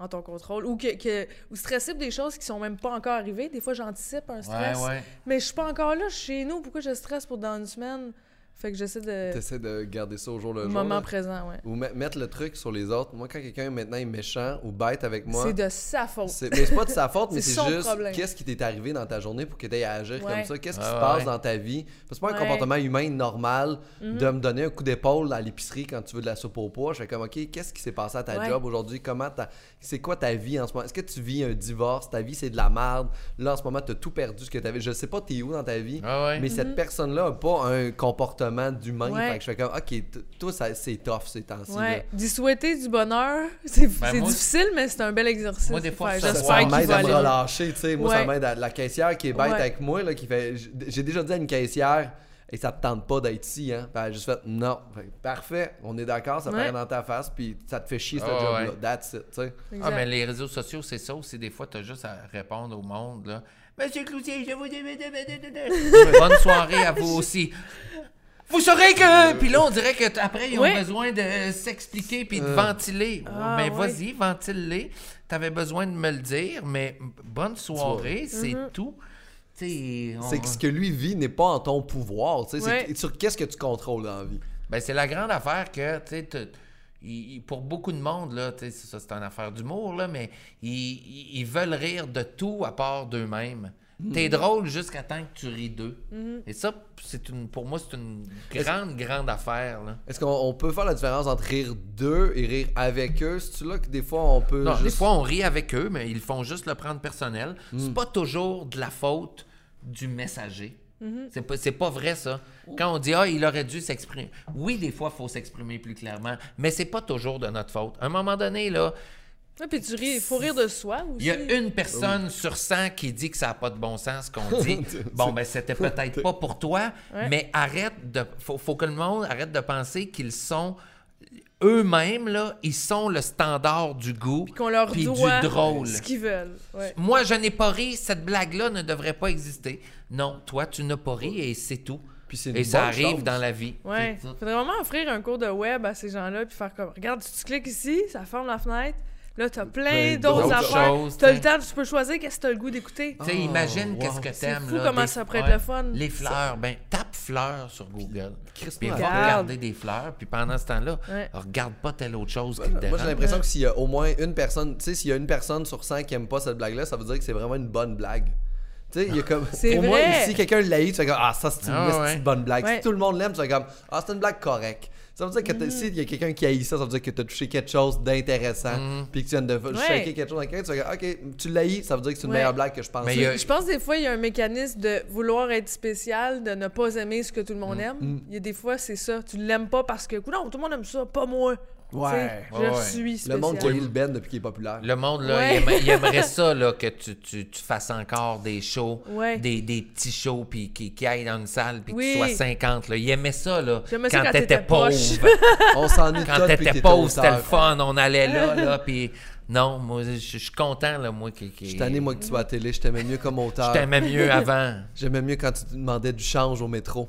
en ton contrôle. Ou que, que ou stresser pour des choses qui sont même pas encore arrivées. Des fois, j'anticipe un Ouais, stress. ouais. Mais je suis pas encore là, je suis chez nous. Pourquoi je stresse pour dans une semaine? Fait que j'essaie de. T'essaies de garder ça au jour le jour. moment là. présent, ouais. Ou me- mettre le truc sur les autres. Moi, quand quelqu'un maintenant est méchant ou bête avec moi, C'est de sa faute. c'est mais c'est pas de sa faute, mais C'est juste qu'est-ce qui t'est arrivé dans ta journée pour que tu à agir Ouais. comme ça? Qu'est-ce qui Ouais, se passe ouais. dans ta vie? Parce que c'est pas un Ouais. Mhm. comportement humain normal de me donner un coup d'épaule à l'épicerie quand tu veux de la soupe au pois. Je fais comme, OK, qu'est-ce qui s'est passé à ta Ouais. job aujourd'hui? Comment t'as- C'est quoi ta vie en ce moment? Est-ce que tu vis un divorce? Ta vie, c'est de la merde. Là, en ce moment, tu as tout perdu ce que tu avais. Je sais pas, t'es où dans ta vie? Ah ouais. Mais cette personne-là a pas un comportement d'humain. Mhm. Ouais. Fait que je fais comme, OK, toi, ça- c'est tough ces temps-ci. Ouais. D'y souhaiter du bonheur, c'est Ben, c'est moi- difficile, mais c'est un bel exercice. Moi, des fois, Faire. ça- m'aide va à me relâcher, tu sais. Moi, ça Ouais. m'aide à la caissière qui est bête Ouais. avec moi, là, qui fait. J'ai déjà dit à une caissière, et ça te tente pas d'être ici, hein. Elle a juste fait non. Fait parfait, on est d'accord, ça Ouais. paraît dans ta face, puis ça te fait chier ce Ah, job-là. ouais. That's it, tu sais. Ah, mais les réseaux sociaux, c'est ça aussi. Des fois, tu as juste à répondre au monde. Là. Monsieur Cloutier, je vous dis. Bonne soirée à vous aussi. Vous saurez que. Puis là, on dirait que t- après ils ont besoin de s'expliquer puis de Euh. ventiler. Ah, mais ouais. vas-y, ventile-les. T'avais besoin de me le dire, mais bonne soirée, c'est Mhm. tout. On- C'est que ce que lui vit n'est pas en ton pouvoir, c'est que- Sur qu'est-ce que tu contrôles dans la vie? Ben, c'est la grande affaire que, tu pour beaucoup de monde, là, ça, c'est une affaire d'humour, là, mais ils, ils- ils veulent rire de tout à part d'eux-mêmes. T'es drôle jusqu'à temps que tu ris d'eux. Et ça, c'est une, pour moi, c'est une grande, grande affaire. Là. Est-ce qu'on on peut faire la différence entre rire d'eux et rire avec eux? C'est-tu là que des fois on peut. Non, juste... des fois, on rit avec eux, mais ils font juste le prendre personnel. Hmm. C'est pas toujours de la faute du messager. C'est pas, c'est pas vrai, ça. Quand on dit, ah, il aurait dû s'exprimer. Oui, des fois, il faut s'exprimer plus clairement, mais c'est pas toujours de notre faute. À un moment donné, là, Ouais, puis tu ris, il faut rire de soi aussi. Il y a une personne sur 100 qui dit que ça n'a pas de bon sens, ce qu'on dit. bon, ben, c'était peut-être pas pour toi, Ouais. mais arrête de. Faut, faut que le monde arrête de penser qu'ils sont. Eux-mêmes, là, ils sont le standard du goût. Qu'on leur puis doit du drôle. ce qu'ils veulent. Ouais. Moi, je n'ai pas ri, cette blague-là ne devrait pas exister. Non, toi, tu n'as pas ri et c'est tout. Puis Et ça arrive chose. dans la vie. Ouais. Ça. Faudrait vraiment offrir un cours de web à ces gens-là puis faire comme regarde, si tu cliques ici, ça ferme la fenêtre. Là, t'as plein Plein d'autres d'autres affaires. choses, T'as le temps, tu peux choisir qu'est-ce que t'as le goût d'écouter. Tu sais, Oh, imagine wow. qu'est-ce que C'est t'aimes. fou là, comment des- ça pourrait être le fun. Les fleurs, ben tape fleurs sur Google. Puis va Regarde. regarder des fleurs, puis pendant ce temps-là, Ouais. regarde pas telle autre chose qui te Moi, j'ai l'impression que s'il y a au moins une personne, tu sais, s'il y a une personne sur 100 qui aime pas cette blague-là, ça veut dire que c'est vraiment une bonne blague. Tu sais, il y a comme. C'est Pour moi, vrai. si quelqu'un l'haït, tu fais comme Ah, ça, c'est une Ah, ouais. bonne blague. Ouais. Si tout le monde l'aime, tu fais comme Ah, c'est une blague correcte. Ça veut dire que Mm. s'il y a quelqu'un qui haït ça, ça veut dire que tu as touché quelque chose d'intéressant, Mm. puis que tu viens de Ouais. shaker quelque chose dans quelqu'un, tu fais comme, Ok, tu l'haïs, ça veut dire que c'est une Ouais. meilleure blague que je y a- Je pense des fois, il y a un mécanisme de vouloir être spécial, de ne pas aimer ce que tout le monde aime. Mm. Il y a des fois, c'est ça. Tu l'aimes pas parce que, non, tout le monde aime ça, pas moi. Ouais. Je Ouais, suis Le spécial. monde qui haït le Ben depuis qu'il est populaire. Le monde, là, Ouais. il, aimerait, il aimerait ça, là, que tu, tu, tu fasses encore des shows, Ouais. des, des petits shows, puis qui, qui aillent dans une salle, puis Oui. que tu sois 50. Là. Il aimait ça, là, ça quand t'étais pauvre. poche. On s'ennuie quand t'étais pauvre, c'était le fun. On allait là, là, puis non, moi, je je suis content, là, moi, qui... qui... Je tanné, moi, que tu vas à la télé, je t'aimais mieux comme auteur. Je t'aimais mieux avant. J'aimais mieux quand tu te demandais du change au métro.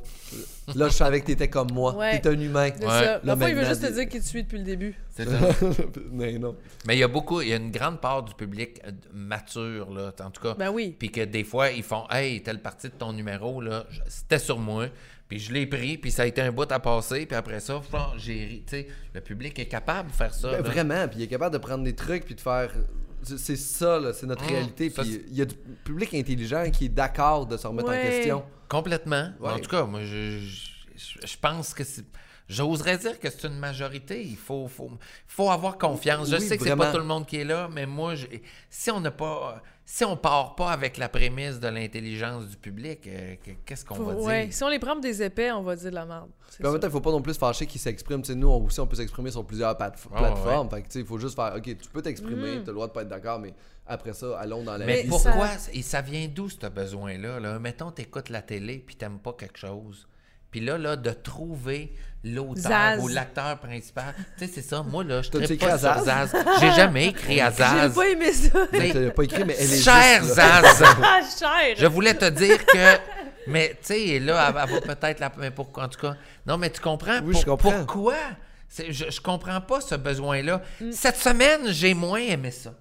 Là, je savais que t'étais comme moi. Ouais. T'es un humain. C'est Ouais. ça. Là, Parfois, il veut juste te dire qu'il te suit depuis le début. C'est ça. Mais non. Mais il y a beaucoup, il y a une grande part du public euh, mature, là, en tout cas. Ben oui. Puis que des fois, ils font Hey, telle partie de ton numéro, là, c'était sur moi. Puis je l'ai pris, puis ça a été un bout à passer, puis après ça, j'ai ri. Tu sais, le public est capable de faire ça. Ben, vraiment, puis il est capable de prendre des trucs puis de faire. c'est- ça, là, c'est notre Mmh, réalité. ça, Puis il y a du public intelligent qui est d'accord de se remettre en question. Complètement. Ouais. En tout cas, moi, je, je, je pense que c'est. J'oserais dire que c'est une majorité. Il faut, faut, faut avoir confiance. Je Oui, sais que c'est pas tout le monde qui est là, mais moi, je- si on n'a pas. Si on part pas avec la prémisse de l'intelligence du public, euh, que- qu'est-ce qu'on va ouais. dire? Si on les prend pour des épais, on va dire de la merde. Puis en même temps, il faut pas non plus se fâcher qu'ils s'expriment. Tu nous on- aussi, on peut s'exprimer sur plusieurs plateformes. Fait que, tu sais, il faut juste faire OK, tu peux t'exprimer, Mhm. t'as le droit de pas être d'accord, mais après ça, allons dans la Mais vie. pourquoi? ça- Et ça vient d'où, ce besoin-là? Là? Mettons, t'écoutes la télé, puis t'aimes pas quelque chose. Puis là, là, de trouver l'auteur Zaz. ou l'acteur principal. Tu sais, c'est ça. Moi, là, je écrit pas à sur Zaz? Zaz. J'ai jamais écrit à J'ai Zaz. pas aimé ça. L'as pas écrit, mais elle est Cher juste, là. Zaz! Ah, cher! Je voulais te dire que. Mais, tu sais, là, elle, elle va peut-être la. Mais pourquoi, en tout cas. Non, mais tu comprends? Oui, je comprends. Pourquoi? C'est- Je, je comprends pas ce besoin-là. Mm. Cette semaine, j'ai moins aimé ça.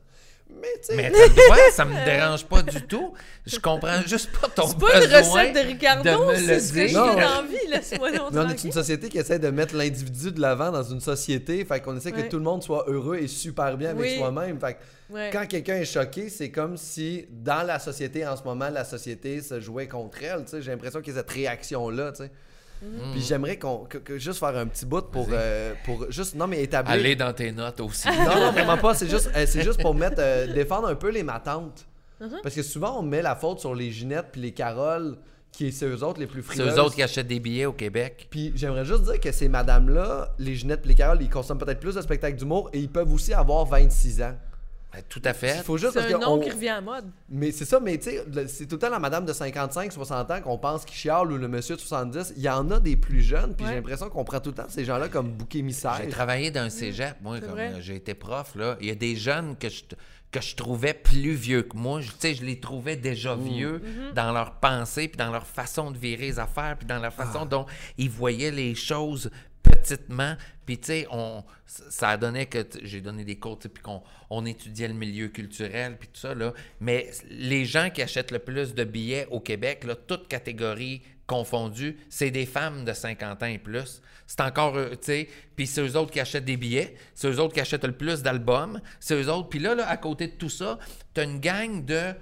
Mais tu sais, Mais ça me dérange pas du tout. Je comprends juste pas ton C'est pas une besoin recette de Ricardo, me c'est ce que j'ai envie. Laisse-moi Mais on est une société qui essaie de mettre l'individu de l'avant dans une société. Fait qu'on essaie que tout le monde soit heureux et super bien avec Oui. soi-même. Fait que Ouais. quand quelqu'un est choqué, c'est comme si dans la société en ce moment, la société se jouait contre elle. tu sais. J'ai l'impression qu'il y a cette réaction-là. tu sais. Mm-hmm. Puis j'aimerais qu'on que- que juste faire un petit bout pour, euh, pour juste non mais établir. Allez dans tes notes aussi. Non, non, vraiment pas. C'est juste, euh, c'est juste pour mettre, euh, défendre un peu les matantes. Uh-huh. Parce que souvent, on met la faute sur les Ginettes puis les Caroles, qui est c'est eux autres les plus C'est frileuses. eux autres qui achètent des billets au Québec. Puis j'aimerais juste dire que ces madames-là, les Ginettes et les Caroles, ils consomment peut-être plus de spectacles d'humour et ils peuvent aussi avoir 26 ans. Ben, tout à fait. C'est un que nom on- qui revient à mode. Mais c'est ça, mais tu sais, c'est tout le temps la madame de 55, 60 ans qu'on pense qui chiale ou le monsieur de 70. Il y en a des plus jeunes, puis Ouais. j'ai l'impression qu'on prend tout le temps ces gens-là comme bouc émissaire. J'ai travaillé dans un cégep, moi, comme euh, j'ai été prof, là. Il y a des jeunes que je, que je trouvais plus vieux que moi. Je- Tu sais, je les trouvais déjà vieux dans leur pensée, puis dans leur façon de virer les affaires, puis dans la façon dont ils voyaient les choses petitement. Puis, tu sais, on, ça a donné que j'ai donné des cours, puis qu'on on étudiait le milieu culturel, puis tout ça, là. Mais les gens qui achètent le plus de billets au Québec, là, toutes catégories confondues, c'est des femmes de 50 ans et plus. C'est encore, tu sais, puis c'est eux autres qui achètent des billets, c'est eux autres qui achètent le plus d'albums, c'est eux autres. Puis là, là, à côté de tout ça, t'as une gang de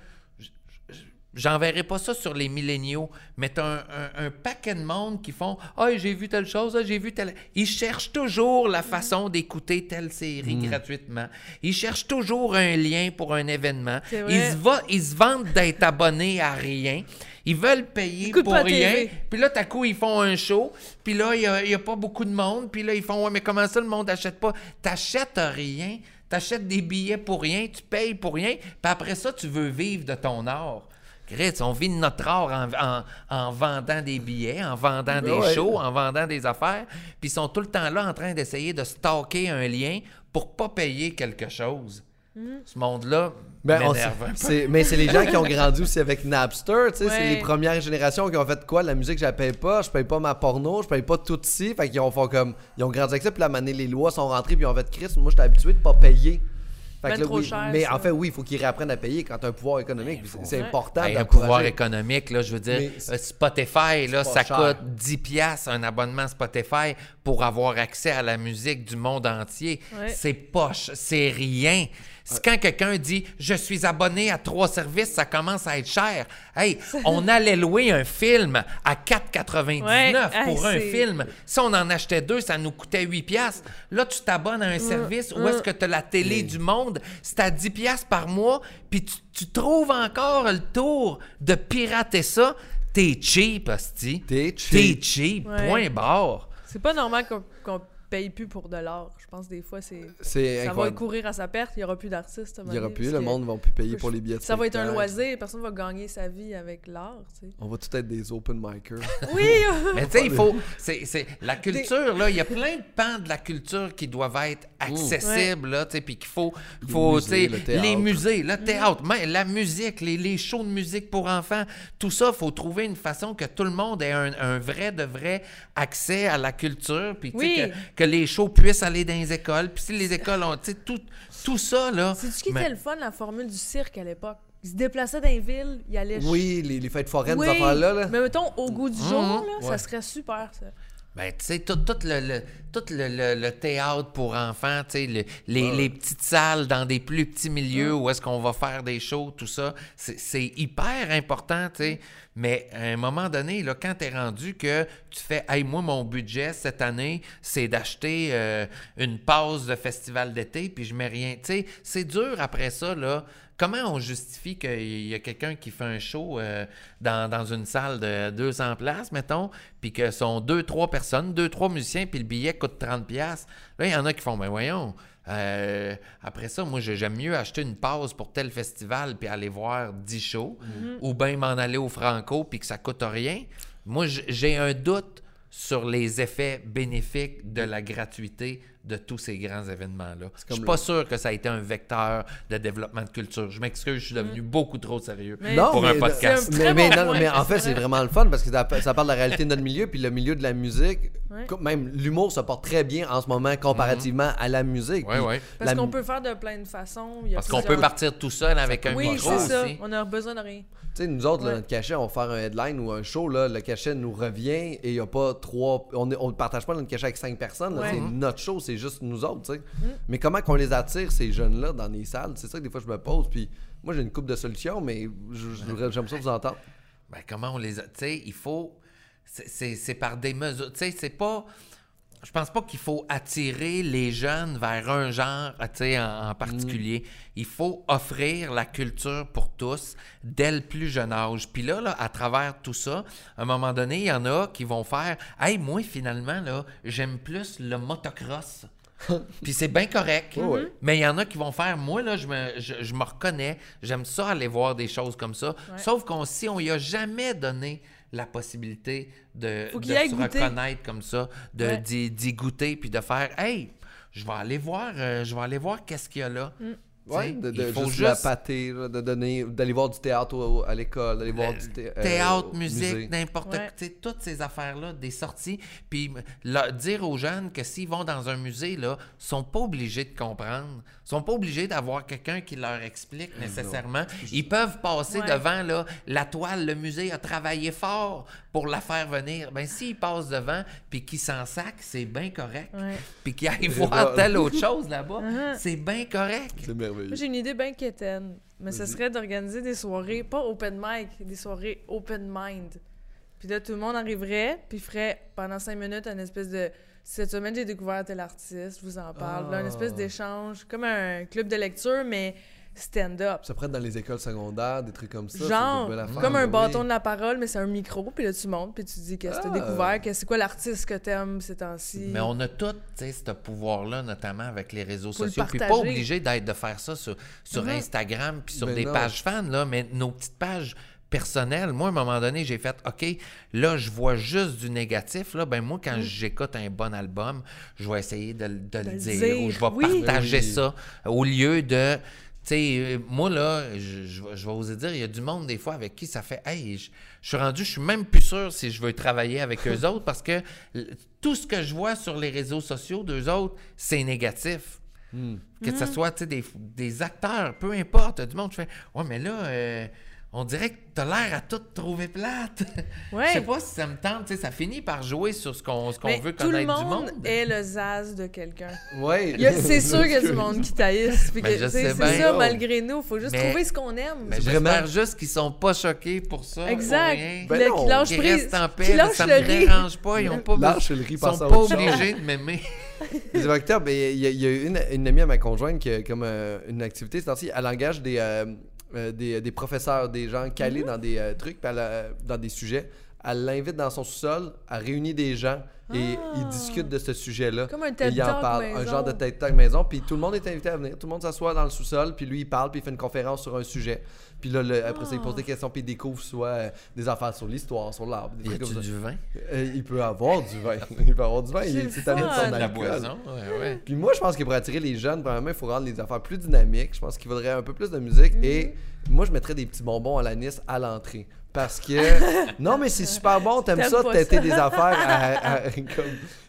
J'enverrai pas ça sur les milléniaux, mais t'as un, un- un paquet de monde qui font Ah, j'ai vu telle chose, ah, j'ai vu telle. Ils cherchent toujours la façon d'écouter telle série Mm. gratuitement. Ils cherchent toujours un lien pour un événement. Ils se, va- ils se vantent d'être abonnés à rien. Ils veulent payer Écoute pour rien. Puis là, tout coup, ils font un show. Puis là, il n'y a, pas beaucoup de monde. Puis là, ils font Ouais, mais comment ça, le monde n'achète pas T'achètes rien. T'achètes des billets pour rien. Tu payes pour rien. Puis après ça, tu veux vivre de ton art. Chris, on vit de notre art en, en- en vendant des billets, en vendant des ouais. shows, en vendant des affaires. Puis ils sont tout le temps là en train d'essayer de stalker un lien pour pas payer quelque chose. Ce monde-là Ben, m'énerve mais c'est les gens qui ont grandi aussi avec Napster, tu sais, c'est les premières générations qui ont fait quoi? La musique, je la paye pas, je paye pas ma porno, je paye pas tout ici, fait qu'ils ont fait comme ils ont grandi avec ça, puis la manée les lois sont rentrées puis ils ont fait Chris, moi j'étais habitué de pas payer. Fait Ben que là, trop oui, cher, mais ça. en fait oui, il faut qu'ils réapprennent à payer quand tu as un pouvoir économique, Ben, c'est- important Hey, un pouvoir économique, là, je veux dire, Mais euh, Spotify, là, ça cher. coûte 10 piastres un abonnement Spotify pour avoir accès à la musique du monde entier. Ouais. C'est poche, c'est rien. C'est quand quelqu'un dit « Je suis abonné à trois services », ça commence à être cher. Hey, on allait louer un film à 4,99 Ouais, pour hey, un film. Si on en achetait deux, ça nous coûtait 8 piastres. Là, tu t'abonnes à un service où est-ce que tu as la télé du monde, c'est à 10 piastres par mois, puis tu, tu trouves encore le tour de pirater ça. T'es cheap, hostie. T'es cheap. T'es cheap, Ouais. point barre. C'est pas normal qu'on qu'on paye plus pour de l'art. Je pense des fois, c'est. C'est Ça va courir à sa perte, il y aura plus d'artistes. Il y aura plus, le monde va plus payer pour les billets Ça va être un loisir, personne va gagner sa vie avec l'art, tu sais. On va tout être des open micers. Oui! Mais tu sais, il faut. C'est, c'est- la culture, là, il y a plein de pans de la culture qui doivent être accessibles, là, tu sais, puis qu'il faut. Les faut musées, le théâtre. les musées, le théâtre, même la musique, les, les shows de musique pour enfants, tout ça, faut trouver une façon que tout le monde ait un, un vrai, de vrai accès à la culture, puis Oui. que, que les shows puissent aller dans les écoles, puis si les écoles ont. Tu sais, tout, tout ça, là. C'est-tu qui mais- était le fun, la formule du cirque à l'époque? Ils se déplaçaient dans les villes, ils allaient... oui, les, les fêtes foraines, Oui, ces affaires-là. Là. Mais mettons, au goût du jour, là, Ouais. ça serait super, ça. Ben, tu sais, tout, tout le, le- tout le, le- le théâtre pour enfants, tu sais, le- les, les petites salles dans des plus petits milieux où est-ce qu'on va faire des shows, tout ça, c'est c'est hyper important, tu sais. Mais à un moment donné, là, quand t'es rendu que tu fais « Hey, moi, mon budget cette année, c'est d'acheter euh, une pause de festival d'été, puis je mets rien. » Tu sais, c'est dur après ça, là. Comment on justifie qu'il y a quelqu'un qui fait un show euh, dans, dans une salle de 200 places, mettons, puis que sont deux, trois personnes, deux, trois musiciens, puis le billet coûte 30 pièces. Là, il y en a qui font, ben voyons, euh, après ça, moi, j'ai- j'aime mieux acheter une pause pour tel festival puis aller voir 10 shows, ou bien m'en aller au Franco puis que ça coûte rien. Moi, j'ai un doute sur les effets bénéfiques de la gratuité de tous ces grands événements-là. Je suis pas le- sûr que ça a été un vecteur de développement de culture. Je m'excuse, je suis devenu beaucoup trop sérieux Mais- Non, pour mais, un podcast. Un mais, très mais bon non, point, mais en fait, c'est vrai. vraiment le fun parce que ça, ça parle de la réalité de notre milieu, puis le milieu de la musique, Ouais. même l'humour se porte très bien en ce moment comparativement à la musique. Ouais, ouais. Parce la qu'on peut faire de plein de façons. il y a Parce qu'on peut partir tout seul avec un Oui, micro c'est ça. aussi. On a besoin de rien. Tu sais, nous autres, là, notre cachet, on va faire un headline ou un show, là, le cachet nous revient et il n'y a pas trois. On ne partage pas notre cachet avec cinq personnes. c'est Notre show, c'est juste nous autres. tu sais. Mais comment qu'on les attire, ces jeunes-là, dans les salles? C'est ça que des fois je me pose. Puis moi, j'ai une coupe de solutions, mais j'aime ça vous entendre. Ben, comment on les. Tu sais, il faut. c'est- C'est c'est par des mesures. Tu sais, c'est pas. Je pense pas qu'il faut attirer les jeunes vers un genre, en, en particulier. Il faut offrir la culture pour tous dès le plus jeune âge. Puis là, là, à travers tout ça, à un moment donné, il y en a qui vont faire Hey, moi, finalement, là, j'aime plus le motocross. Puis c'est bien correct. Mais il y en a qui vont faire, moi, là, je me, je, je me reconnais, j'aime ça aller voir des choses comme ça. Sauf qu'on si on y a jamais donné la possibilité de, se goûter. reconnaître comme ça, de Ouais. d'y, d'y goûter, puis de faire, hey, je vais aller voir, euh, je vais aller voir qu'est-ce qu'il y a là. Mm. Ouais, de, de il faut juste, la juste pâter, là, de donner, d'aller voir du théâtre au- à l'école, d'aller voir du thé- euh, théâtre, au musique, musée. n'importe Ouais. quoi, tu sais, toutes ces affaires-là, des sorties, puis leur- dire aux jeunes que s'ils vont dans un musée, là, sont pas obligés de comprendre, sont pas obligés d'avoir quelqu'un qui leur explique nécessairement. Ils peuvent passer Ouais. devant là, la toile, le musée a travaillé fort pour la faire venir. Ben s'ils passent devant puis qu'ils s'en sacent, c'est bien correct. Ouais. Puis qu'ils aillent voir telle autre chose là-bas, Uh-huh. c'est bien correct. J'ai une idée bien quétaine. Mais ce serait d'organiser des soirées, pas open mic, des soirées open mind. Puis là, tout le monde arriverait, puis ferait pendant cinq minutes une espèce de. Cette semaine, j'ai découvert tel artiste, je vous en parle. Là, une espèce Ah. d'échange, comme un club de lecture, mais stand-up. Ça prête dans les écoles secondaires, des trucs comme ça. c'est Genre, affaire, comme un oui. bâton de la parole, mais c'est un micro, puis là, tu montes, puis tu dis qu'est-ce que t'as Ah. découvert, que c'est quoi l'artiste que t'aimes ces temps-ci. Mais on a tout, tu sais, ce pouvoir-là, notamment avec les réseaux Faut le sociaux. Puis pas obligé d'être de faire ça sur, sur. Instagram puis sur Ben des non. pages fans, là, mais nos petites pages personnelles. Moi, à un moment donné, j'ai fait, OK, là, je vois juste du négatif. Là, ben moi, quand j'écoute un bon album, je vais essayer de, le- de le le dire, dire, ou je vais oui. partager Oui. ça au lieu de... Tu sais, euh, moi, là, je, je vais- je vais oser dire, il y a du monde, des fois, avec qui ça fait Hey, je, je suis rendu, je suis même plus sûr si je veux travailler avec eux autres parce que tout ce que je vois sur les réseaux sociaux d'eux autres, c'est négatif. Hmm. Que Mm. ce soit tu sais, des, des acteurs, peu importe, du monde, je fais Ouais, mais là, euh, on dirait que t'as l'air à tout trouver plate. Ouais. Je sais pas si ça me tente, tu sais, ça finit par jouer sur ce qu'on ce qu'on Mais veut tout le connaître du monde monde. est le zaz de quelqu'un. A- C'est sûr qu'il y a du monde qui taillisse. Ben, C'est ça, malgré nous. faut juste Mais- trouver ce qu'on aime. Mais j'espère juste qu'ils sont pas choqués pour ça. Exact. Ben Le- qui lâche prise. restent en qui paix, lâche ça le me riz. dérange pas, ils ont pas Lâche le riz, sont pas obligés de m'aimer. Les octobre, ben, il y, a- une, amie à ma conjointe qui a comme euh, une activité, c'est ainsi, elle engage des, euh, des, des professeurs, des gens calés Mhm. dans des euh, trucs, elle, dans des sujets. Elle l'invite dans son sous-sol, elle réunit des gens et Ah. ils discutent de ce sujet-là. Comme un Et TED il en Talk parle, maison. un genre de TED Talk maison, puis tout le monde est invité à venir, tout le monde s'assoit dans le sous-sol, puis lui il parle, puis il fait une conférence sur un sujet. Puis là, le- après ça, il pose Ah. des questions, puis il découvre soit euh, des affaires sur l'histoire, sur l'arbre, Y ça. du vin? Euh, il peut avoir du vin. il peut avoir du vin, il est de son De la boisson? Ouais, ouais. Puis moi, je pense que pour attirer les jeunes, premièrement, il faut rendre les affaires plus dynamiques. Je pense qu'il faudrait un peu plus de musique. Et moi, je mettrais des petits bonbons à l'anis à l'entrée. Parce que. non, mais c'est super bon. T'aimes ça, têter des affaires à. à- comme...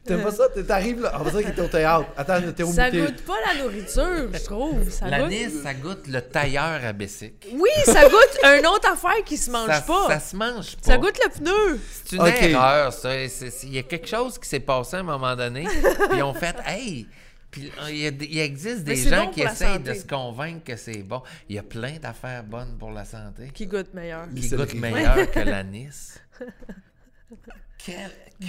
T'aimes pas ça? T'arrives là. On va dire qu'il était au théâtre. Attends, t'es au Ça goûte pas la nourriture, je trouve. Ça goûte... Ça goûte le tailleur à Bessic. Oui, ça goûte une autre affaire qui se mange Ça, pas. ça se mange pas. Ça goûte le pneu. C'est une Ok. erreur, ça. Il y a quelque chose qui s'est passé à un moment donné. puis ils ont fait, hey! Puis euh, il, y a il existe des gens bon qui essayent de se convaincre que c'est bon. Il y a plein d'affaires bonnes pour la santé Qui goûte meilleur. qui goûtent meilleur que l'anis. Que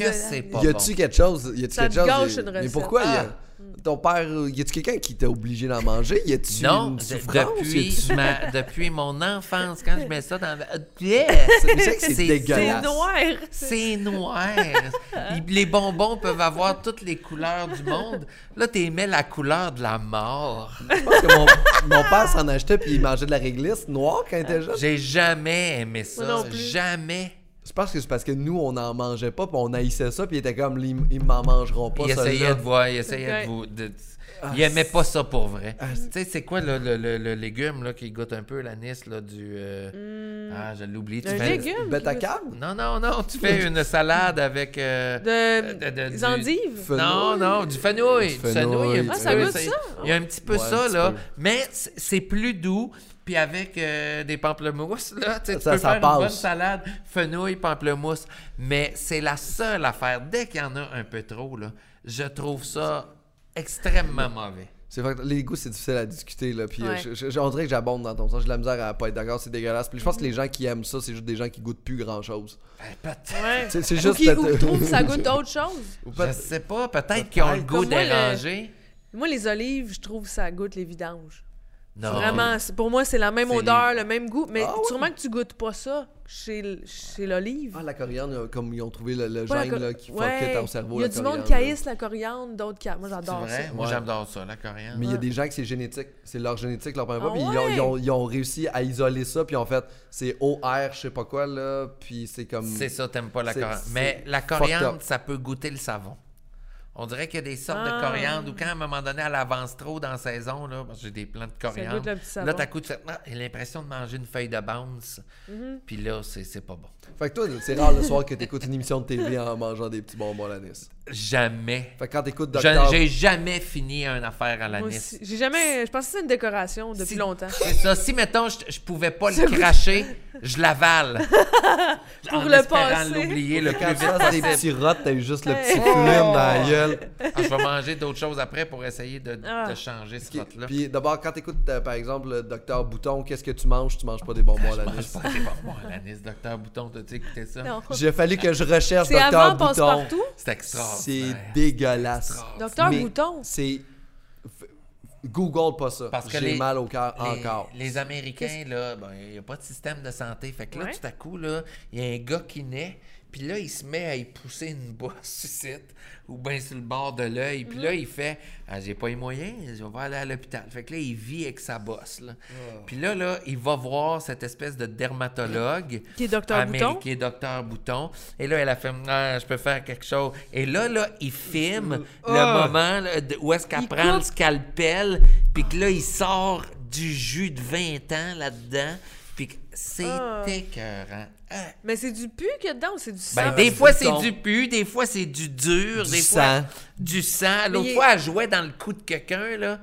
la- c'est pas Y bon? a-tu quelque chose? Y a-tu quelque chose? Mais pourquoi? y a- Ah. Ton père, y a-tu quelqu'un qui t'a obligé d'en manger? Y a-tu Non, une de- souffrance? depuis, Y a-tu- ma- depuis mon enfance, quand je mets ça dans... Yeah! C'est vrai que c'est C'est dégueulasse. noir. C'est noir. Il- les bonbons peuvent avoir toutes les couleurs du monde. Là, t'aimais la couleur de la mort. Je pense que mon, mon père s'en achetait puis il mangeait de la réglisse noire quand il était jeune. J'ai jamais aimé ça. Moi non plus. Jamais. Je pense que c'est parce que nous, on n'en mangeait pas, puis on haïssait ça, puis il était comme, ils, ils m'en mangeront pas, il essayait de voir, il essayait de vous. de- Ah, il aimait pas ça pour vrai. Ah, tu sais, c'est quoi le, le, le- le légume là, qui goûte un peu l'anis là, du. euh, Ah, je l'oublie. Tu Un fais- légume. Bête à qui goûte- câble? Non, non, non. Tu fais une salade avec. euh, De... de- de- des du- endives? Fenouil. Non, non, du fenouil. Du Du fenouil. fenouil. un Ah, petit ça peu, goûte ça? Il y a un petit peu Ouais, ça, là. peu. Mais c'est plus doux. Puis avec euh, des pamplemousses, là, tu sais, tu Ça- peux ça faire passe. une bonne salade, fenouil, pamplemousse. Mais c'est la seule affaire. Dès qu'il y en a un peu trop, là, je trouve ça extrêmement mauvais. C'est vrai que les goûts, c'est difficile à discuter, là, puis euh, Ouais. je- je- on dirait que j'abonde dans ton sens, j'ai de la misère à pas être d'accord, c'est dégueulasse. Puis je pense que les gens qui aiment ça, c'est juste des gens qui goûtent plus grand-chose. Ben, peut-être. Ouais. C'est Ou qui ou trouvent que ça goûte autre chose. Ou Je peut-être- sais pas, peut-être qu'ils ont le goût Comme moi, le- déranger. Moi, les olives, je trouve que ça goûte les vidanges. Non. Vraiment, pour moi, c'est la même odeur, le même goût. Mais Ah ouais? sûrement que tu goûtes pas ça chez, l- chez l'olive. Ah, la coriandre, euh, comme ils ont trouvé le, le la gène co- là, qui fuck Ouais. ton cerveau. Il y a la du monde coriandre, qui là. haïsse la coriandre, d'autres qui... Moi, C'est j'adore vrai? ça. Moi, Ouais. j'adore ça, la coriandre. Mais il y a des gens que c'est génétique. C'est leur génétique, leur premier pas. Ah Puis ils, ont, ouais? ils, ont, ils ont réussi à isoler ça. Puis en fait, c'est OR, je sais pas quoi, là. Puis c'est comme. C'est ça, t'aimes pas la C'est- coriandre. c'est Mais la fucked coriandre, up. ça peut goûter le savon. On dirait qu'il y a des sortes de Ah. coriandre où quand à un moment donné elle avance trop dans la saison, là, parce que j'ai des plants de coriandre. Là, t'as coup, tu fais ah, j'ai l'impression de manger une feuille de bounce. Mhm. Puis là, c'est c'est pas bon. Fait que toi, c'est rare le soir que t'écoutes une émission de TV en mangeant des petits bonbons à l'anis. Jamais. Fait que quand t'écoutes Je- Docteur... J'ai jamais fini une affaire à l'anis. aussi. J'ai jamais. Je pensais que c'était une décoration depuis Si- longtemps. C'est ça. Si, mettons, je, je pouvais pas le cracher, je l'avale. Pour en le passer. l'oublier le plus Quand vite des petits rottes, t'as eu juste le petit Oh! plume dans la gueule. Ah, je vais manger d'autres choses après pour essayer de, Ah. de changer ce Ok, rotte-là. Puis d'abord, quand t'écoutes, euh, par exemple, le Docteur Bouton, qu'est-ce que tu manges? Tu manges pas des bonbons à Je la mange nice. pas des bonbons à l'anis. Docteur Bouton, t'as-tu écouté ça? Non. J'ai fallu que je recherche C'est Docteur avant Bouton. passe-partout? C'est C'est dégueulasse. Docteur Mais Bouton? C'est... Google pas ça. Parce que J'ai les- mal au cœur encore. les Américains, là, ben, il n'y a pas de système de santé. Fait que là, Ouais. tout à coup, là, il y a un gars qui naît, puis là, il se met à y pousser une bosse ici, ou bien sur le bord de l'œil. Puis là, il fait ah, J'ai pas les moyens, je vais aller à l'hôpital. Fait que là, il vit avec sa bosse. Là. Puis là, là, il va voir cette espèce de dermatologue. Qui est Docteur américain, Bouton. qui est docteur Bouton. Et là, elle a fait Ah, je peux faire quelque chose. Et là, là, il filme le Ah. moment là, où est-ce qu'elle prend le scalpel, puis que là, il sort du jus de 20 ans là-dedans, puis que c'est Ah. écœurant. Mais c'est du pu qu'il y a dedans ou c'est du sang? Ben, va des fois, c'est sang. du pu, des fois, c'est du dur, Du des sang. fois, du sang. L'autre fois, elle jouait dans le cou de quelqu'un, là.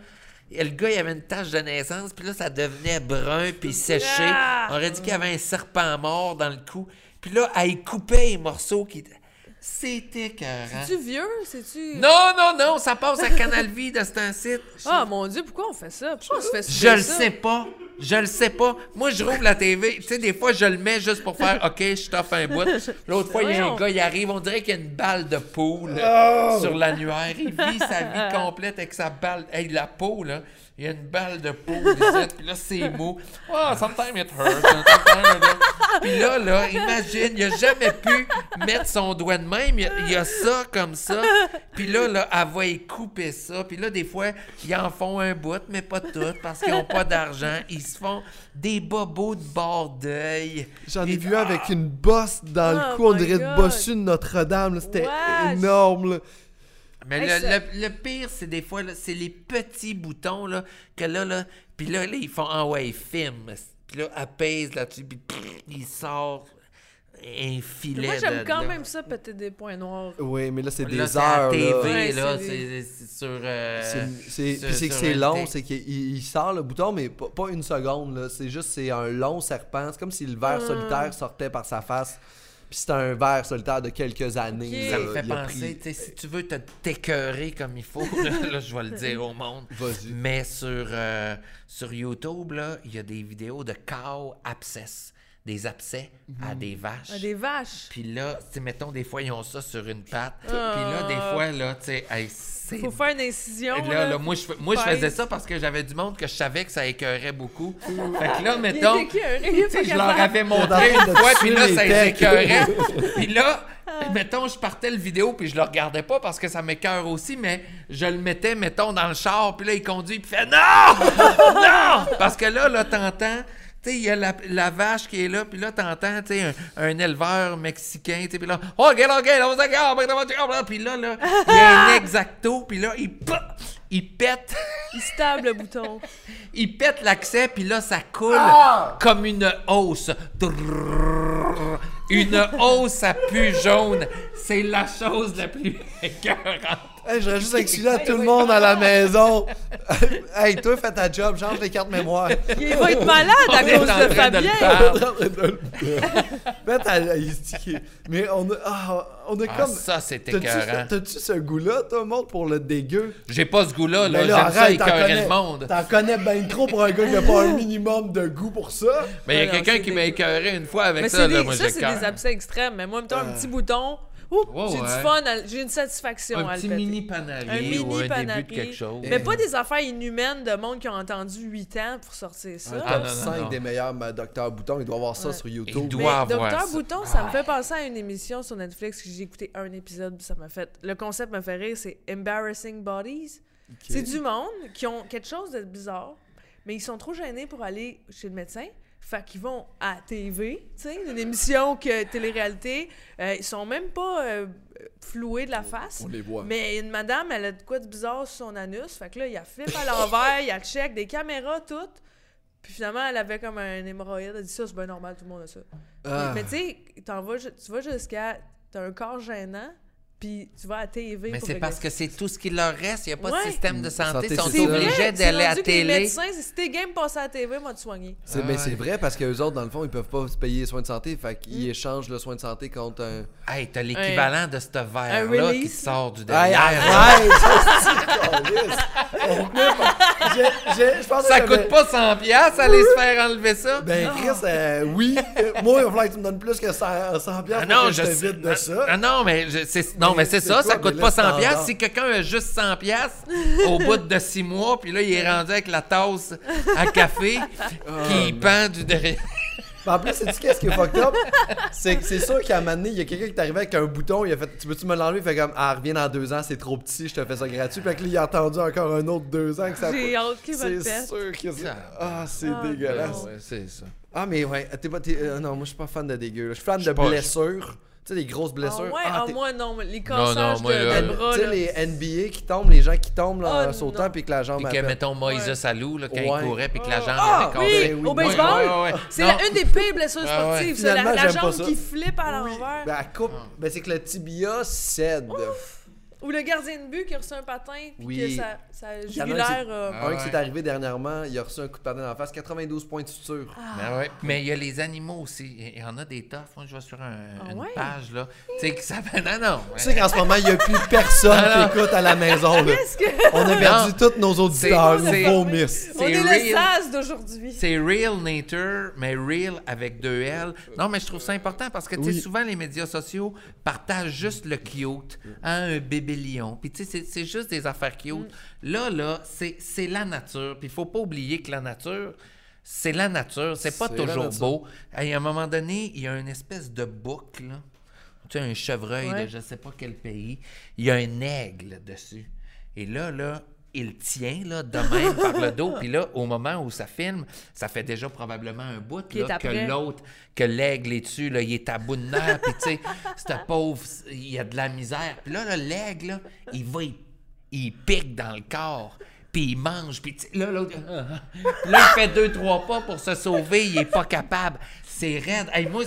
Et le gars, il avait une tache de naissance, puis là, ça devenait brun, puis séché. Ah! On aurait dit qu'il y avait un serpent mort dans le cou. Puis là, elle coupait les morceaux qui... C'était écœurant. C'est-tu vieux? C'est-tu. Non, non, non, ça passe à Canal Vie de ce site. Ah, mon Dieu, pourquoi on fait ça? Pourquoi on se fait Je le sais pas. Je le sais pas. Moi, je rouvre la TV. Tu sais, des fois, je le mets juste pour faire OK, je t'offre un bout. L'autre fois, il y a un gars, il arrive, on dirait qu'il y a une balle de poule Oh! sur l'annuaire. Il vit sa vie complète avec sa balle. Hey, la peau, là. Il y a une balle de ici, puis là, c'est mou. Oh, sometimes it hurts. sometimes it hurts. Puis là, là, imagine, il a jamais pu mettre son doigt de même. Il y a, il y a ça comme ça. Puis là, là, elle va y couper ça. Puis là, des fois, ils en font un bout, mais pas tout, parce qu'ils n'ont pas d'argent. Ils se font des bobos de bord d'œil. J'en ai Et- vu un avec une bosse dans le Oh cou, on dirait de bossu de Notre-Dame. là. C'était énorme. là. Mais Hey, le, le- le pire, c'est des fois, c'est les petits boutons, là, que là, là, puis là, là, ils font, ah ouais, ils filment. Puis là, pèse là-dessus, puis il sort un filet Moi, j'aime quand de- même ça, péter des points noirs. Oui, mais là, c'est des c'est à heures. TV, là. Ouais, là, c'est sur... euh, C'est- c'est- sur- c'est que c'est long, c'est qu'il il sort le bouton, mais pas, pas une seconde. là. C'est juste, c'est un long serpent. C'est comme si le ver Ah. solitaire sortait par sa face. Puis c'était un ver solitaire de quelques années. Ça me fait penser, pris- si tu veux te t'écœurer comme il faut, là, là, je vais le dire au monde. Vas-y. Mais sur, euh, sur YouTube, il y a des vidéos de cow abscess, des abcès à des vaches. Ah, des vaches. Puis là, tu sais, mettons, des fois, ils ont ça sur une patte. Ah. Puis là, des fois, là, tu sais, hey, c'est... Faut faire une incision. Et là, là, moi, je, moi, faisais ça parce que j'avais du monde que je savais que ça écœurait beaucoup. fait que là, mettons... Tu sais, pas je leur avais montré une fois, puis là, ça les écœurait. puis là, mettons, je partais le vidéo, puis je le regardais pas parce que ça m'écœure aussi, mais je le mettais, mettons, dans le char, puis là, il conduit, puis il fait « Non! non! » Parce que là, là, t'entends... Tu sais, il y a la, la vache qui est là, puis là, t'entends, tu sais, un, un éleveur mexicain, tu sais, puis là, « OK, OK, là, on s'en Puis là, là, il y a un exacto, puis là, il, il pète... Il se table le bouton. Il pète l'accès, puis là, ça coule Ah! comme une hausse. Une hausse à pu jaune. C'est la chose la plus écœurante. Hey, je juste expliquer à tout le monde à la maison. hey, toi, fais ta job, change les cartes mémoire. Il va être malade à cause en de le Fabien. Mais on a, ah, on a Ah, comme. ça, c'est T'as-tu écœurant. t'as-tu ce goût-là, toi, monde, pour le dégueu? J'ai pas ce goût-là, là. Ben J'aime ça écœurer le monde. T'en connais bien trop pour un gars qui a pas un minimum de goût pour ça. Mais il y a quelqu'un qui m'a écœuré une fois avec Mais ça, là. ça, c'est des abcès extrêmes. Mais moi, mettons un petit bouton. Ouh, j'ai ouais. du fun, à- j'ai une satisfaction Un à le petit péter. mini Un panarier ou mini un panarier. début de quelque chose. Mais pas des affaires inhumaines de monde qui ont entendu 8 ans pour sortir ça. Un Ah, top non, non, 5 non. des meilleurs ma- Docteur Bouton, il doit avoir ça Ouais. sur Il YouTube. doit- Mais avoir Docteur. Bouton, ça me fait penser à une émission sur Netflix que j'ai écouté un épisode, ça m'a fait. Le concept me fait rire, c'est Embarrassing Bodies. C'est du monde qui ont quelque chose de bizarre, mais ils sont trop gênés pour aller chez le médecin. Fait qu'ils vont à TV, tu sais, une émission que télé-réalité. Euh, ils sont même pas euh, floués de la face. On les voit. Mais une madame, elle a de quoi de bizarre sur son anus. Fait que là, il y a flip à l'envers, il y a check, des caméras, toutes. Puis finalement, elle avait comme un hémorroïde. Elle dit ça, c'est bien normal, tout le monde a ça. Ah. Mais, mais tu sais, tu vas jusqu'à. T'as un corps gênant, puis tu vas à TV Mais pour c'est parce que c'est tout ce qui leur reste. Il n'y a pas Ouais. de système de santé. Santé, Ils sont obligés vrai, c'est d'aller à les télé. médecins, si t'es game passer à la TV, moi, te soigner. C'est, Ah mais ouais. c'est vrai parce qu'eux autres, dans le fond, ils peuvent pas se payer les soins de santé. Fait qu'ils échangent le soin de santé contre un. Hey, t'as l'équivalent de ce verre-là qui te sort du Hey, derrière. arrête! On Ça que coûte pas 100 piastres aller se faire enlever ça? Ben, Chris, euh, oui. Moi, il va falloir que tu me donnes plus que 100, 100 Ah non, pour que je je t'évite de ça. ah non, mais c'est non, mais c'est c'est ça, ça quoi, coûte pas le 100 piastres. standard? Si quelqu'un a juste 100 piastres au bout de 6 mois, puis là il est rendu avec la tasse à café qui pend du derrière. Mais en plus, sais-tu qu'est-ce qui est fucked up? C'est que c'est sûr qu'à un moment donné, il y a quelqu'un qui est arrivé avec un bouton, il a fait Tu peux-tu me l'enlever? Il fait comme Ah, reviens dans deux ans, c'est trop petit, je te fais ça gratuit. Puis que là, il a attendu encore un autre deux ans que ça J'ai hâte qu'il va le C'est pète. sûr que c'est. Ah, c'est Ah, dégueulasse. non. c'est ça. Ah, mais ouais, t'es pas. t'es- euh, non, moi, je suis pas fan de dégueu. là. Je suis fan de suis pas- blessures. Tu sais, des grosses Ah blessures. ouais, Ah, ah, moi, non. Les non, cassages moi, de, là, de le- bras, Tu sais, les NBA qui tombent, les gens qui tombent là, en Oh, sautant, puis que la jambe Puis que, mettons, Moïse Ouais. Salou, là, quand Ouais. il courait, puis que la jambe Ah, avait oui, oui, au baseball, ouais, ouais, ouais. c'est une des pires blessures Ah sportives. ça, la, jambe qui flippe à Oui. l'envers. Ben, coupe. Ben, c'est que le tibia cède. Ou le gardien de but qui a reçu un patin, puis Oui. que sa, sa en a un qui jugulaire. s'est- euh, Ah un ouais. qui s'est arrivé dernièrement, il a reçu un coup de patin dans la face, 92 points de suture. Ben ouais. Mais il y a les animaux aussi. Il y en a des toughs. Moi, je vais sur un- Ah une ouais? page, là. Tu sais, qui s'appelle. Non, non. Tu sais qu'en ce moment, il n'y a plus personne Ah, qui écoute à la maison. Là. Qu'est-ce que. On a perdu tous nos auditeurs, C'est-. On est real. le sas d'aujourd'hui. C'est real nature, mais real avec deux L. Non, mais je trouve ça important parce que, tu sais, Oui. souvent, les médias sociaux partagent juste le cute, hein, un bébé lion. Puis, tu sais, c'est- juste des affaires cute. Là, là, c'est c'est la nature. Puis, il faut pas oublier que la nature, c'est la nature. C'est pas toujours beau. Et à un moment donné, il y a une espèce de boucle, là. Tu sais, un chevreuil Ouais. de je sais pas quel pays. Il y a un aigle dessus. Et là, là, il tient là, de même par le dos. Puis là, au moment où ça filme, ça fait déjà probablement un bout là, que l'autre, que l'aigle est dessus, là, il est à bout de nerfs. Puis tu sais, ce pauvre, il a de la misère. Puis là, là, l'aigle, là, il va, il, il pique dans le corps. Puis il mange, puis là, l'autre, là, il fait deux, trois pas pour se sauver, il est pas capable. C'est raide. Hey, moi,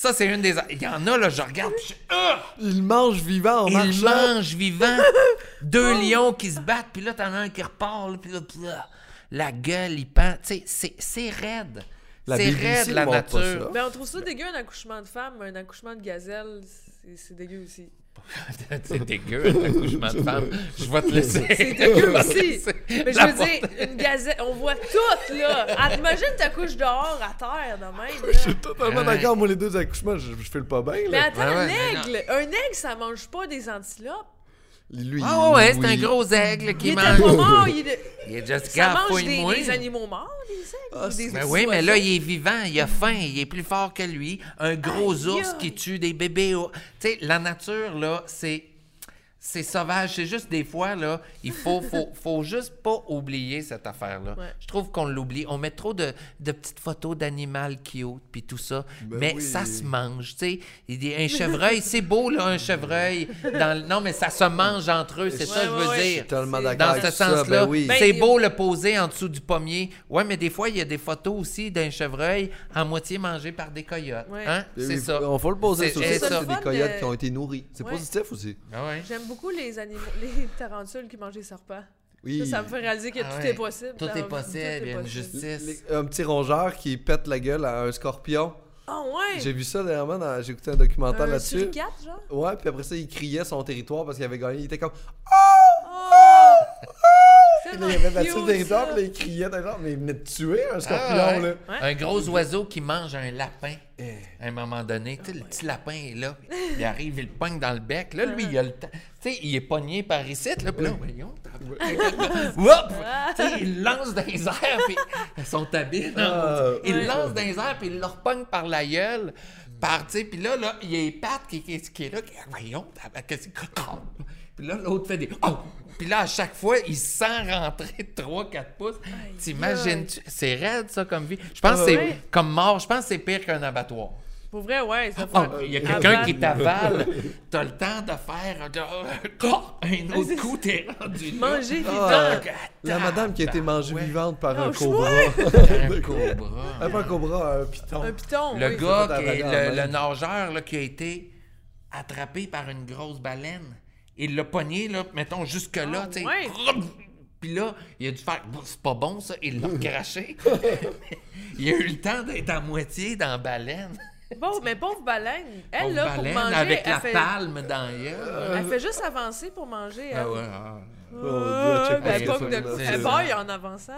ça, c'est une des... Il y en a, là, je regarde, puis je... Ah! Il mange vivant en Il marchant. mange vivant. Deux lions qui se battent, puis là, t'en as un qui repart, là, puis là, puis là, la gueule, il pend. Tu sais, c'est- c'est raide. La C'est BBC raide, la montre pas nature. ça. Ben, on trouve ça dégueu, un accouchement de femme, un accouchement de gazelle, c'est- c'est dégueu aussi. c'est dégueu, un accouchement de femme. Je vais te laisser. C'est dégueu aussi. Mais je veux dire, une gazelle, on voit tout, là. Ah, T'imagines ta couche dehors à terre de même, Je suis totalement d'accord, moi, les deux accouchements, je, je fais le pas bien. Mais Là. attends, Ouais, ouais, mais l'aigle, un aigle, ça mange pas des antilopes. Lui, Ah ouais, c'est un gros aigle qui Il était mange. pas mort, il, Il est just ça mange des, des animaux morts, des aigles. Ah, ou des petits oui, mais là, il est vivant, il a faim, il est plus fort que lui. Un gros Aïe, ours qui tue des bébés. Tu sais, la nature, là, c'est. C'est sauvage. C'est juste des fois, là, il faut, faut, faut juste pas oublier cette affaire-là. Ouais. Je trouve qu'on l'oublie. On met trop de, de petites photos d'animal cute, puis tout ça. Ben mais oui. ça se mange, tu sais. Un chevreuil, c'est beau, là, un chevreuil. Dans Non, mais ça se mange entre eux, c'est ça que je Ouais, veux ouais, Je dire. suis tellement Dans avec ce sens-là, ben oui. Ben, c'est il- beau le poser en dessous du pommier. Ouais, mais des fois, il y a des photos aussi d'un chevreuil à moitié mangé par des coyotes. Ouais. Hein? Ben C'est ça. On faut le poser C'est- sur ça. C'est des coyotes de- qui ont été nourris. C'est Ouais. positif aussi. Ah ouais. J'aime beaucoup les animaux, les tarentules qui mangent des serpents. Oui. Ça, ça me fait réaliser que Ah tout ouais. est possible. Tout est possible, il y a une justice. Les- un petit rongeur qui pète la gueule à un scorpion. Ah ouais! J'ai vu ça dernièrement, dans- j'ai écouté un documentaire Un là-dessus. genre? Ouais, puis après ça, il criait son territoire parce qu'il avait gagné. Il était comme. Oh! Là, il avait battu le territoire, puis il criait. genre, Mais il venait de tuer un scorpion, Ah ouais. là. Ouais. Un gros oiseau qui mange un lapin. Eh. À un moment donné, tu sais, le petit lapin est là, il arrive, il le pogne dans le bec. Là, lui, il a le temps. Tu sais, il est pogné par ici, là, puis là, voyons! Tu sais, il le lance dans les airs, puis ils sont habiles. Ah, il lance dans les airs, puis il le repogne par la gueule. Par, tu sais, puis là, là, il y a les pattes qui, qui, qui est là, qui, voyons, qu'est-ce que Puis là, l'autre fait des. Oh! Puis là, à chaque fois, il sent rentrer 3-4 pouces. T'imagines-tu? C'est raide, ça, comme vie. Je pense que c'est comme mort. Je pense que c'est pire qu'un abattoir. Pour vrai, ouais. Ça fait- Il y a quelqu'un qui t'avale. T'as le temps de faire un autre coup, t'es rendu. Manger vivant. Ah, Ah, La madame qui a été mangée ouais. vivante par un Oh, cobra. Un cobra. Pas un cobra, un python. Un piton. Le oui. gars, le, nageur là, qui a été attrapé par une grosse baleine. Il l'a pogné, là, mettons, jusque-là, tu sais. ouais. Puis là, il a dû faire c'est pas bon ça, il l'a craché. il a eu le temps d'être à moitié dans la baleine. Bon, mais pauvre baleine. Elle, Pauvre là, pour manger, avec elle, la fait, palme dans gueule. elle fait juste avancer pour manger. Elle, Ah ouais, ah, Oh, Ouais, check ben, elle pas de là, coup. c'est- Elle baille en avançant.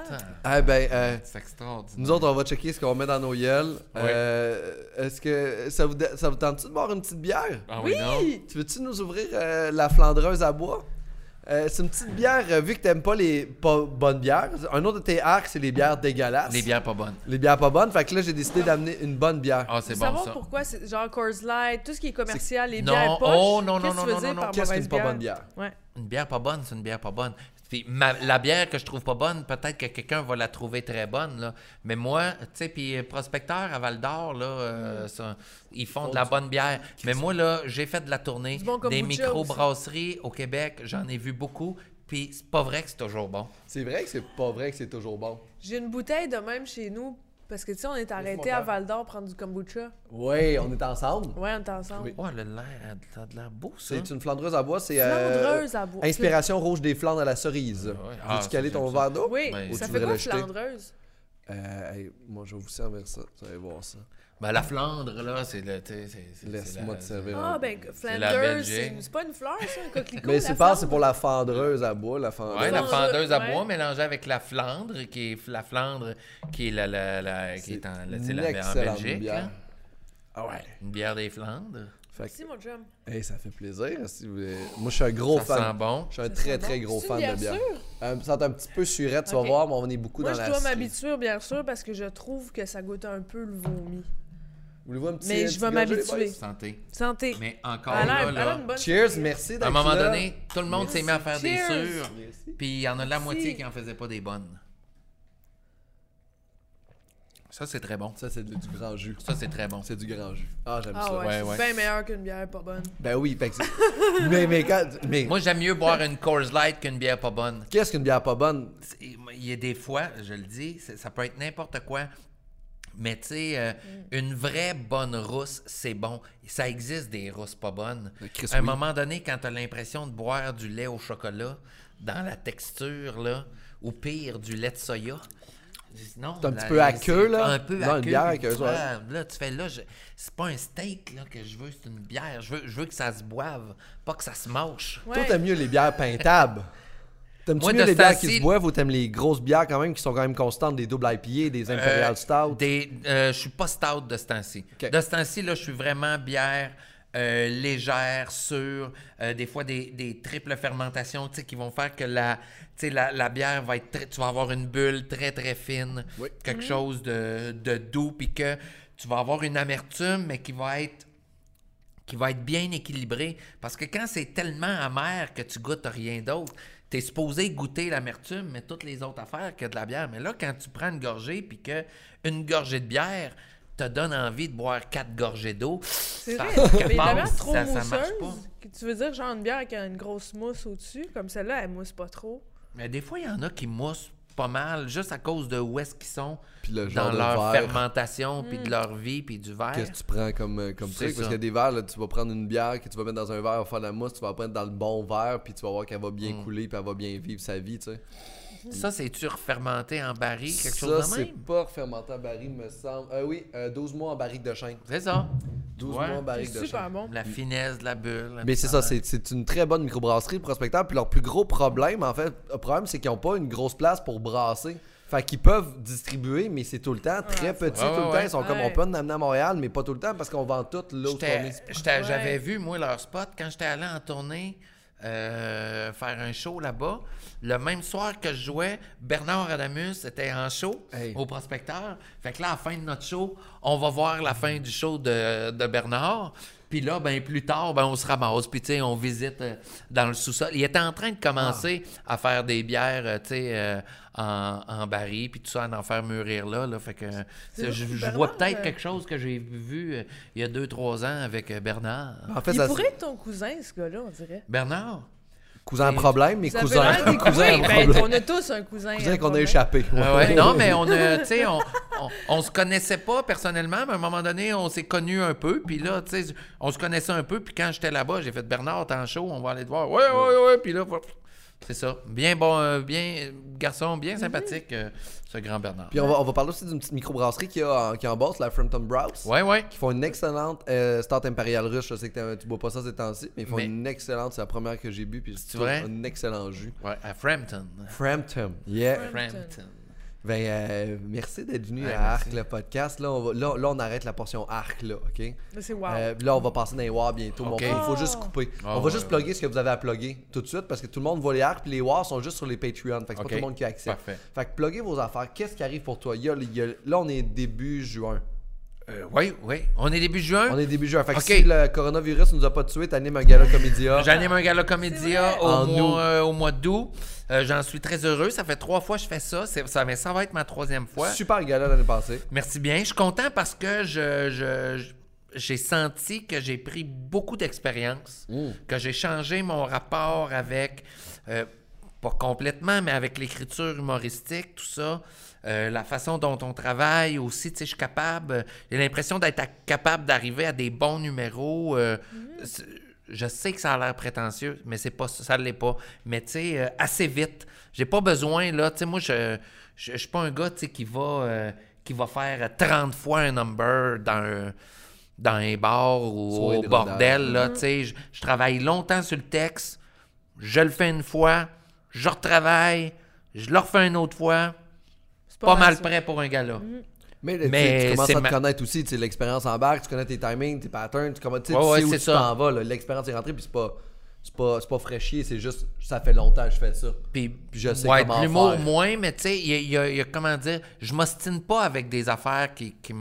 Ah ben, euh, c'est extraordinaire. nous autres, on va checker ce qu'on met dans nos. Euh, Est-ce que ça vous, ça vous tente-tu de boire une petite bière? Ah oui, non? Oui! Tu veux-tu nous ouvrir euh, la flandreuse à bois? Euh, c'est une petite bière, euh, vu que t'aimes pas les pas bonnes bières. Un autre de tes arcs, c'est les bières dégueulasses. Les bières pas bonnes. Les bières pas bonnes. Fait que là, j'ai décidé d'amener une bonne bière. Ah, c'est bon savoir ça. pourquoi, c'est genre Coors Light, tout ce qui est commercial, les Non, bières poches. oh, non, non, Qu'est-ce que non, tu veux non, dire non, Qu'est-ce qu'une pas bonne bière? Ouais. Une bière pas bonne, c'est une bière pas bonne. Puis ma- la bière que je trouve pas bonne, peut-être que quelqu'un va la trouver très bonne, là. Mais moi, tu sais, puis Prospecteur à Val d'Or, là, euh, ça, ils font de la bonne bière. Mais moi, là, j'ai fait de la tournée, bon des micro-brasseries au Québec, j'en ai vu beaucoup. Puis c'est pas vrai que c'est toujours bon. C'est vrai que c'est pas vrai que c'est toujours bon. J'ai une bouteille de même chez nous, parce que tu sais, on est arrêté à. Val d'Or prendre du kombucha. Oui, on est ensemble. Ouais, on est ensemble. Oui. Oh, elle a l'air, de l'air beau, ça. C'est une flandreuse à bois, c'est euh, Flandreuse à bois. inspiration rouge des Flandres à la cerise. Ouais. Ah, Veux-tu ça, caler ton verre d'eau? Oui. Ou ça tu fait quoi le flandreuse? Euh, hey, moi, je vais vous servir ça. Vous allez voir ça. Ben, la Flandre, là, c'est le. Laisse-moi la- te servir. Ah, ben, Belgique. c'est c'est pas une fleur, ça, un coquelicot? Mais c'est pas, c'est Flandre? pour la fendreuse à bois, la fendreuse. Ouais, la Flandre, fendeuse à ouais. bois mélangée avec la Flandre, qui est la Flandre, qui est la, la, la- qui est en, la- en Belgique. bière. hein. Ah ouais. Une bière des Flandres. Fait Merci, mon chum. hey, ça fait plaisir. Si vous voulez- Moi, je suis un gros ça fan. sent bon. Je suis un Ça très, très bon. gros fan de bière. Euh, ça sent un petit peu surette, tu vas voir, mais on est beaucoup Moi, dans je la dois cerise. m'habituer, bien sûr, parce que je trouve que ça goûte un peu le vomi. Voulez-vous un petit Mais je vais m'habituer. Santé. Santé. Mais encore là, là, Cheers, merci à d'être un moment donné, tout le monde s'est mis à faire des. Merci. Puis il y en a la moitié qui en faisait pas des bonnes. Ça, c'est très bon. Ça, c'est du grand jus. Ça, c'est très bon. C'est du grand jus. Ah, j'aime Ah ça. ouais, Ouais, c'est ouais. bien meilleur qu'une bière pas bonne. Ben oui, fait que mais, mais, quand- mais Moi, j'aime mieux boire une Coors Light qu'une bière pas bonne. qu'est-ce qu'une bière pas bonne? Il y a des fois, je le dis, ça peut être n'importe quoi. Mais tu sais, euh, une vraie bonne rousse, c'est bon. Ça existe des rousses pas bonnes. Chris, à un oui. moment donné, quand tu as l'impression de boire du lait au chocolat, dans la texture, là, ou pire, du lait de soya. Non, C'est un petit peu à queue, là? Un peu Non, à une queue. bière tu ouais. vois, Là, tu fais là, je- c'est pas un steak là, que je veux, c'est une bière. Je veux, je veux que ça se boive, pas que ça se mâche. Toi, Ouais. t'aimes mieux les bières pintables. T'aimes-tu mieux les bières qui se boivent ou t'aimes les grosses bières quand même qui sont quand même constantes, des double IPA, des Imperial Euh, Stout? Des, euh, je suis pas stout de ce temps-ci. De ce temps-ci, là, je suis vraiment bière euh, légère, sûre. euh, des fois, des, des triples fermentations tu sais, qui vont faire que la, tu sais, la, la bière va être très, tu vas avoir une bulle très, très fine. Oui. Quelque chose de, de doux, puis que tu vas avoir une amertume, mais qui va être qui va être bien équilibré. Parce que quand c'est tellement amer que tu goûtes rien d'autre, tu es supposé goûter l'amertume, mais toutes les autres affaires que de la bière. Mais là, quand tu prends une gorgée, puis que une gorgée de bière te donne envie de boire quatre gorgées d'eau, C'est ça- vrai. quelque Mais la part, bière trop ça, ça marche pas. tu veux dire genre une bière qui a une grosse mousse au-dessus, comme celle-là, elle mousse pas trop. Mais des fois, il y en a qui moussent pas mal, juste à cause de où est-ce qu'ils sont Puis le genre dans leur verre. fermentation, puis de leur vie, puis du verre. Qu'est-ce que tu prends comme, euh, comme C'est truc? Parce ça. qu'il y a des verres, là, tu vas prendre une bière que tu vas mettre dans un verre, faire de la mousse, tu vas la prendre dans le bon verre, puis tu vas voir qu'elle va Mm. bien couler, puis elle va bien vivre sa vie, tu sais. Ça, c'est-tu refermenté en baril, quelque ça, chose de c'est même? pas fermenté en baril, me semble. Euh, oui, euh, 12 mois en barrique de chêne. C'est ça. 12 Ouais. mois en C'est barrique de super chêne. bon. La finesse de la bulle. Mais c'est ça, c'est c'est une très bonne microbrasserie de prospecteurs. Puis leur plus gros problème, en fait, le problème, c'est qu'ils n'ont pas une grosse place pour brasser. Fait qu'ils peuvent distribuer, mais c'est tout le temps très Ouais, petit, Ouais, tout le ouais, temps. Ils sont comme, on peut en amener à Montréal, mais pas tout le temps parce qu'on vend tout là où J'avais Ouais. vu, moi, leur spot quand j'étais allé en tournée euh, faire un show là-bas. Le même soir que je jouais, Bernard Adamus était en show Hey. au prospecteur. Fait que là, à la fin de notre show, on va voir la fin du show de, de Bernard. Puis là, ben plus tard, ben on se ramasse, puis tu sais, on visite euh, dans le sous-sol. Il était en train de commencer à faire des bières, euh, tu sais, en, en baril, puis tout ça, à en faire mûrir là. là. Fait que je, je Bernard, vois peut-être euh, quelque chose que j'ai vu euh, il y a deux, trois ans avec euh, Bernard. En fait, Il ça- pourrait être ton cousin, ce gars-là, on dirait. Bernard? Cousin problème, mais cousin. Ben, problème. on a tous un cousin. Cousin qu'on a problème. échappé. Ah ouais, non, mais on a, tu sais, on, on, on se connaissait pas personnellement, mais à un moment donné, on s'est connus un peu. Puis là, tu sais, on se connaissait un peu. Puis quand j'étais là-bas, j'ai fait Bernard, t'es en show, on va aller te voir. Ouais, ouais, ouais. Puis là, voilà. C'est ça. Bien bon, euh, bien, garçon, bien sympathique, euh, ce grand Bernard. Puis on va, on va parler aussi d'une petite microbrasserie qui a, qui est en Beauce, la Frampton Browse. Ouais, ouais. Qui font une excellente euh, Start Imperial russe. Je sais que t'as- tu bois pas ça ces temps-ci, mais ils font Mais- une excellente. C'est la première que j'ai bu. Puis C'est vrai? Un excellent jus. Ouais, à Frampton. Frampton. Yeah. Frampton. Ben, euh, merci d'être venu Ouais, à merci. Arc, le podcast. Là on, va- là, là, on arrête la portion Arc, là, OK? C'est wow. Euh, là, on va passer dans les WAR bientôt. Il faut Oh. juste couper. Ah, on va ouais, juste ouais. plugger ce que vous avez à plugger tout de suite parce que tout le monde voit les Arc puis les WAR sont juste sur les Patreon. Fait que c'est pas tout le monde qui a accès. Parfait. Fait que pluguez vos affaires. Qu'est-ce qui arrive pour toi? Il y a- il y a- là, on est début juin. Euh, oui, oui. On est début juin? On est début juin. Fait que Ok. si le coronavirus nous a pas tués, t'animes un gala comédia. J'anime un gala comédia au mois, euh, au mois d'août. Euh, J'en suis très heureux. Ça fait trois fois que je fais ça. Ça, mais ça va être ma troisième fois. Super gala l'année passée. Merci bien. Je suis content parce que je, je- je- j'ai senti que j'ai pris beaucoup d'expérience, que j'ai changé mon rapport avec, euh, pas complètement, mais avec l'écriture humoristique, tout ça. Euh, la façon dont on travaille aussi, tu sais, je suis capable, j'ai l'impression d'être capable d'arriver à des bons numéros. euh, c'est- Je sais que ça a l'air prétentieux, mais c'est pas ça, ça l'est pas. Mais tu sais, euh, assez vite. J'ai pas besoin, là, tu sais, moi, je, je, je suis pas un gars, tu sais, qui va, euh, qui va faire 30 fois un number dans un, dans un bar ou au bordel, là, tu sais. Je, je travaille longtemps sur le texte, je le fais une fois, je retravaille, je le refais une autre fois, pas, mal prêt pour un gars-là. Mais, tu sais, Mais tu commences à te ma- connaître aussi, tu sais, l'expérience en barque, tu connais tes timings, tes patterns, tu, commences- tu sais, Ouais, tu ouais, sais où c'est tu ça. t'en vas. là. L'expérience est rentrée, puis c'est pas, c'est pas, c'est pas fraîchier, c'est juste, ça fait longtemps que je fais ça. Puis, Puis je sais ouais, comment l'humour, faire. moins, mais tu sais, il y a, il y a- il y a, comment dire, je m'ostine pas avec des affaires qui, qui,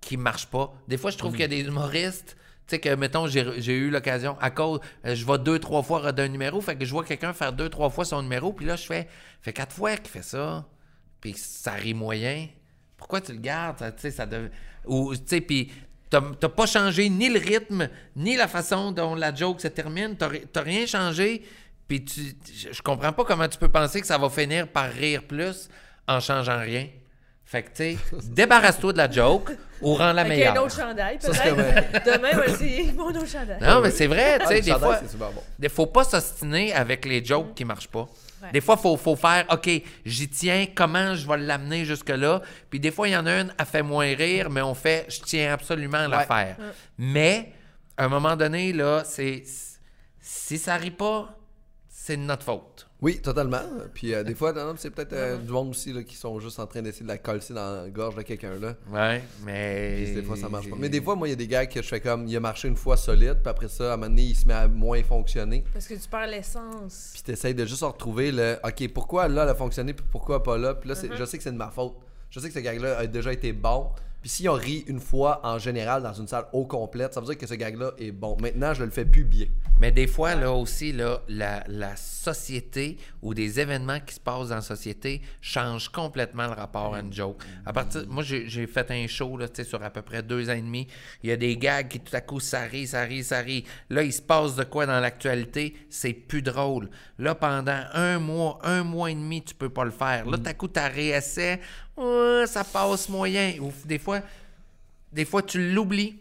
qui marchent pas. Des fois, je trouve qu'il y a des humoristes, tu sais, que, mettons, j'ai eu l'occasion, à cause, euh, je vais deux, trois fois redonner un numéro, fait que je vois quelqu'un faire deux, trois fois son numéro, puis là, je fais, fait quatre fois qu'il fait ça, puis ça rit moyen. Pourquoi tu le gardes? Ça, Tu sais, ça dev- Ou, tu sais, puis t'as t'as pas changé ni le rythme, ni la façon dont la joke se termine. T'as ri- t'as rien changé. Puis tu, je comprends pas comment tu peux penser que ça va finir par rire plus en changeant rien. Fait que, tu sais, débarrasse-toi de la joke ou rends la Avec meilleure. un autre chandail, peut-être. Demain, on va essayer mon autre chandail. Non, mais c'est vrai, tu Ah, sais, des chandail, fois, bon. faut pas s'ostiner avec les jokes qui marchent pas. Ouais. Des fois, il faut, faut faire, OK, j'y tiens, comment je vais l'amener jusque-là? Puis des fois, il y en a une, elle fait moins rire, mais on fait, je tiens absolument à la Ouais. faire. Mais, à un moment donné, là, c'est. Si ça rit pas, c'est de notre faute. Oui, totalement. Puis euh, des fois, c'est peut-être euh, du monde aussi là, qui sont juste en train d'essayer de la coller dans la gorge de quelqu'un là. Ouais, mais. Puis des fois, ça marche pas. Mais des fois, moi, il y a des gars que je fais comme, il a marché une fois solide, puis après ça, à un moment donné, il se met à moins fonctionner. Parce que tu perds l'essence. Puis t'essayes de juste retrouver le, OK, pourquoi là, elle a fonctionné, puis pourquoi pas là? Puis là, c'est- je sais que c'est de ma faute. Je sais que ce gag-là a déjà été bon. Puis si on rit une fois en général dans une salle au complète, ça veut dire que ce gag-là est bon. Maintenant, je le fais plus bien. Mais des fois, là aussi, là, la, la société ou des événements qui se passent dans la société changent complètement le rapport à une joke. À partir, moi, j'ai fait un show là, sur à peu près deux ans et demi. Il y a des gags qui tout à coup, ça rit, ça rit, ça rit. Là, il se passe de quoi dans l'actualité? C'est plus drôle. Là, pendant un mois, un mois et demi, tu peux pas le faire. Là, tout à coup, tu réessais, Ouais, ça passe moyen. Ou des fois, des fois, tu l'oublies.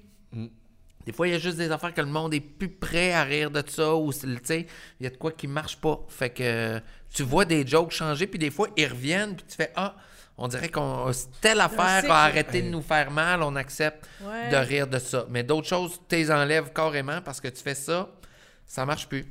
Des fois, il y a juste des affaires que le monde est plus prêt à rire de ça ou c'est- tu sais, il y a de quoi qui marche pas. Fait que euh, tu vois des jokes changer, puis des fois, ils reviennent, puis tu fais Ah, on dirait qu'on telle affaire a arrêté de nous faire mal, on accepte Ouais. de rire de ça. Mais d'autres choses, tu les enlèves carrément parce que tu fais ça, ça marche plus.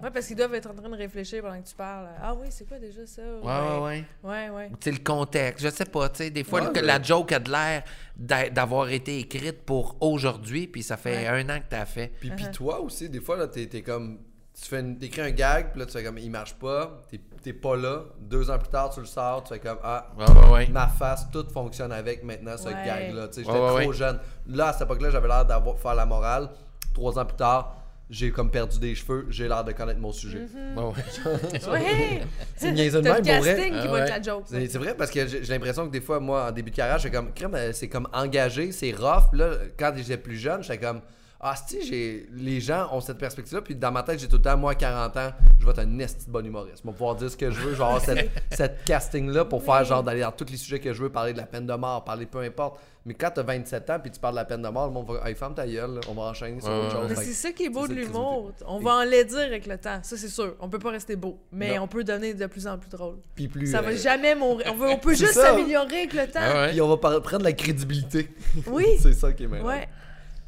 Ouais, parce qu'ils doivent être en train de réfléchir pendant que tu parles. Ah oui, c'est quoi déjà ça? Ouais, ouais, ouais. Ouais, ouais. Tu sais, le contexte, je sais pas, tu sais, des fois, Ouais, le- mais- la joke a de l'air d'a- d'avoir été écrite pour aujourd'hui, puis ça fait Ouais. un an que t'as fait. Puis, puis Uh-huh. toi aussi, des fois, là, t'es, t'es comme. Tu fais une, t'écris un gag, puis là, tu fais comme, il marche pas, t'es, pas là. Deux ans plus tard, tu le sors, tu fais comme, ah, Ouais, ouais, ouais. ma face, tout fonctionne avec maintenant, ce Ouais. gag-là. Tu sais, j'étais Ouais, ouais, trop ouais. jeune. Là, à cette époque-là, j'avais l'air d'avoir faire la morale. Trois ans plus tard, j'ai comme perdu des cheveux, j'ai l'air de connaître mon sujet. Ouais, ouais. Ouais! C'est niaiseux de même, pour vrai. casting qui Ah va être ouais. la joke. C'est c'est vrai parce que j'ai j'ai l'impression que des fois, moi, en début de carrière, j'étais comme, crème, euh, c'est comme engagé, c'est rough. Puis là, quand j'étais plus jeune, j'étais comme, Ah, si, j'ai. Les gens ont cette perspective-là, puis dans ma tête, j'ai tout le temps, moi, à 40 ans, je vais être un esti de bon humoriste. Je vais pouvoir dire ce que je veux, je vais avoir cette, cette casting-là pour faire genre d'aller dans tous les sujets que je veux, parler de la peine de mort, parler peu importe. Mais quand t'as 27 ans, puis tu parles de la peine de mort, le monde va. Hey, ferme ta gueule, là, on va enchaîner sur Ouais, autre chose. Mais c'est ça qui est beau de l'humour. On va en laidir avec le temps, ça c'est sûr. On peut pas rester beau, mais Non. on peut donner de plus en plus drôle. Puis plus. Ça va euh, jamais mourir. On, veut- on peut juste s'améliorer avec le temps. Ah ouais. Puis on va prendre la crédibilité. Oui. c'est ça qui est maintenant. Ouais.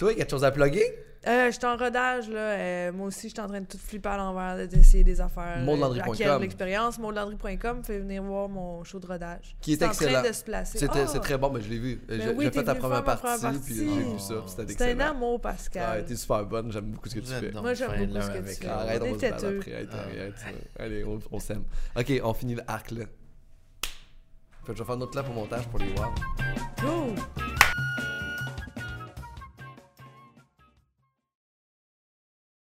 Toi, quelque chose à plugger? Euh, je suis en rodage, là. Euh, moi aussi, je suis en train de tout flipper à l'envers, d'essayer des affaires. Maudelandry.com. Euh, acquérir de l'expérience. Maudelandry.com, fait venir voir mon show de rodage. Qui est C'est en excellent. train de se placer. C'était, Ah! C'est très bon, mais je l'ai vu. Ben J'ai oui, fait ta première partie, puis j'ai vu ça, c'était C'est un excellent. amour, Ah, Pascal. t'es super bonne, j'aime beaucoup ce que tu fais. Moi, j'aime beaucoup ce que tu fais. Arrête, On va se après. Arrête, Ah. arrête. Allez, on, on s'aime. Ok, on finit le arc là. Je vais faire notre clap au montage pour les voir. Cool.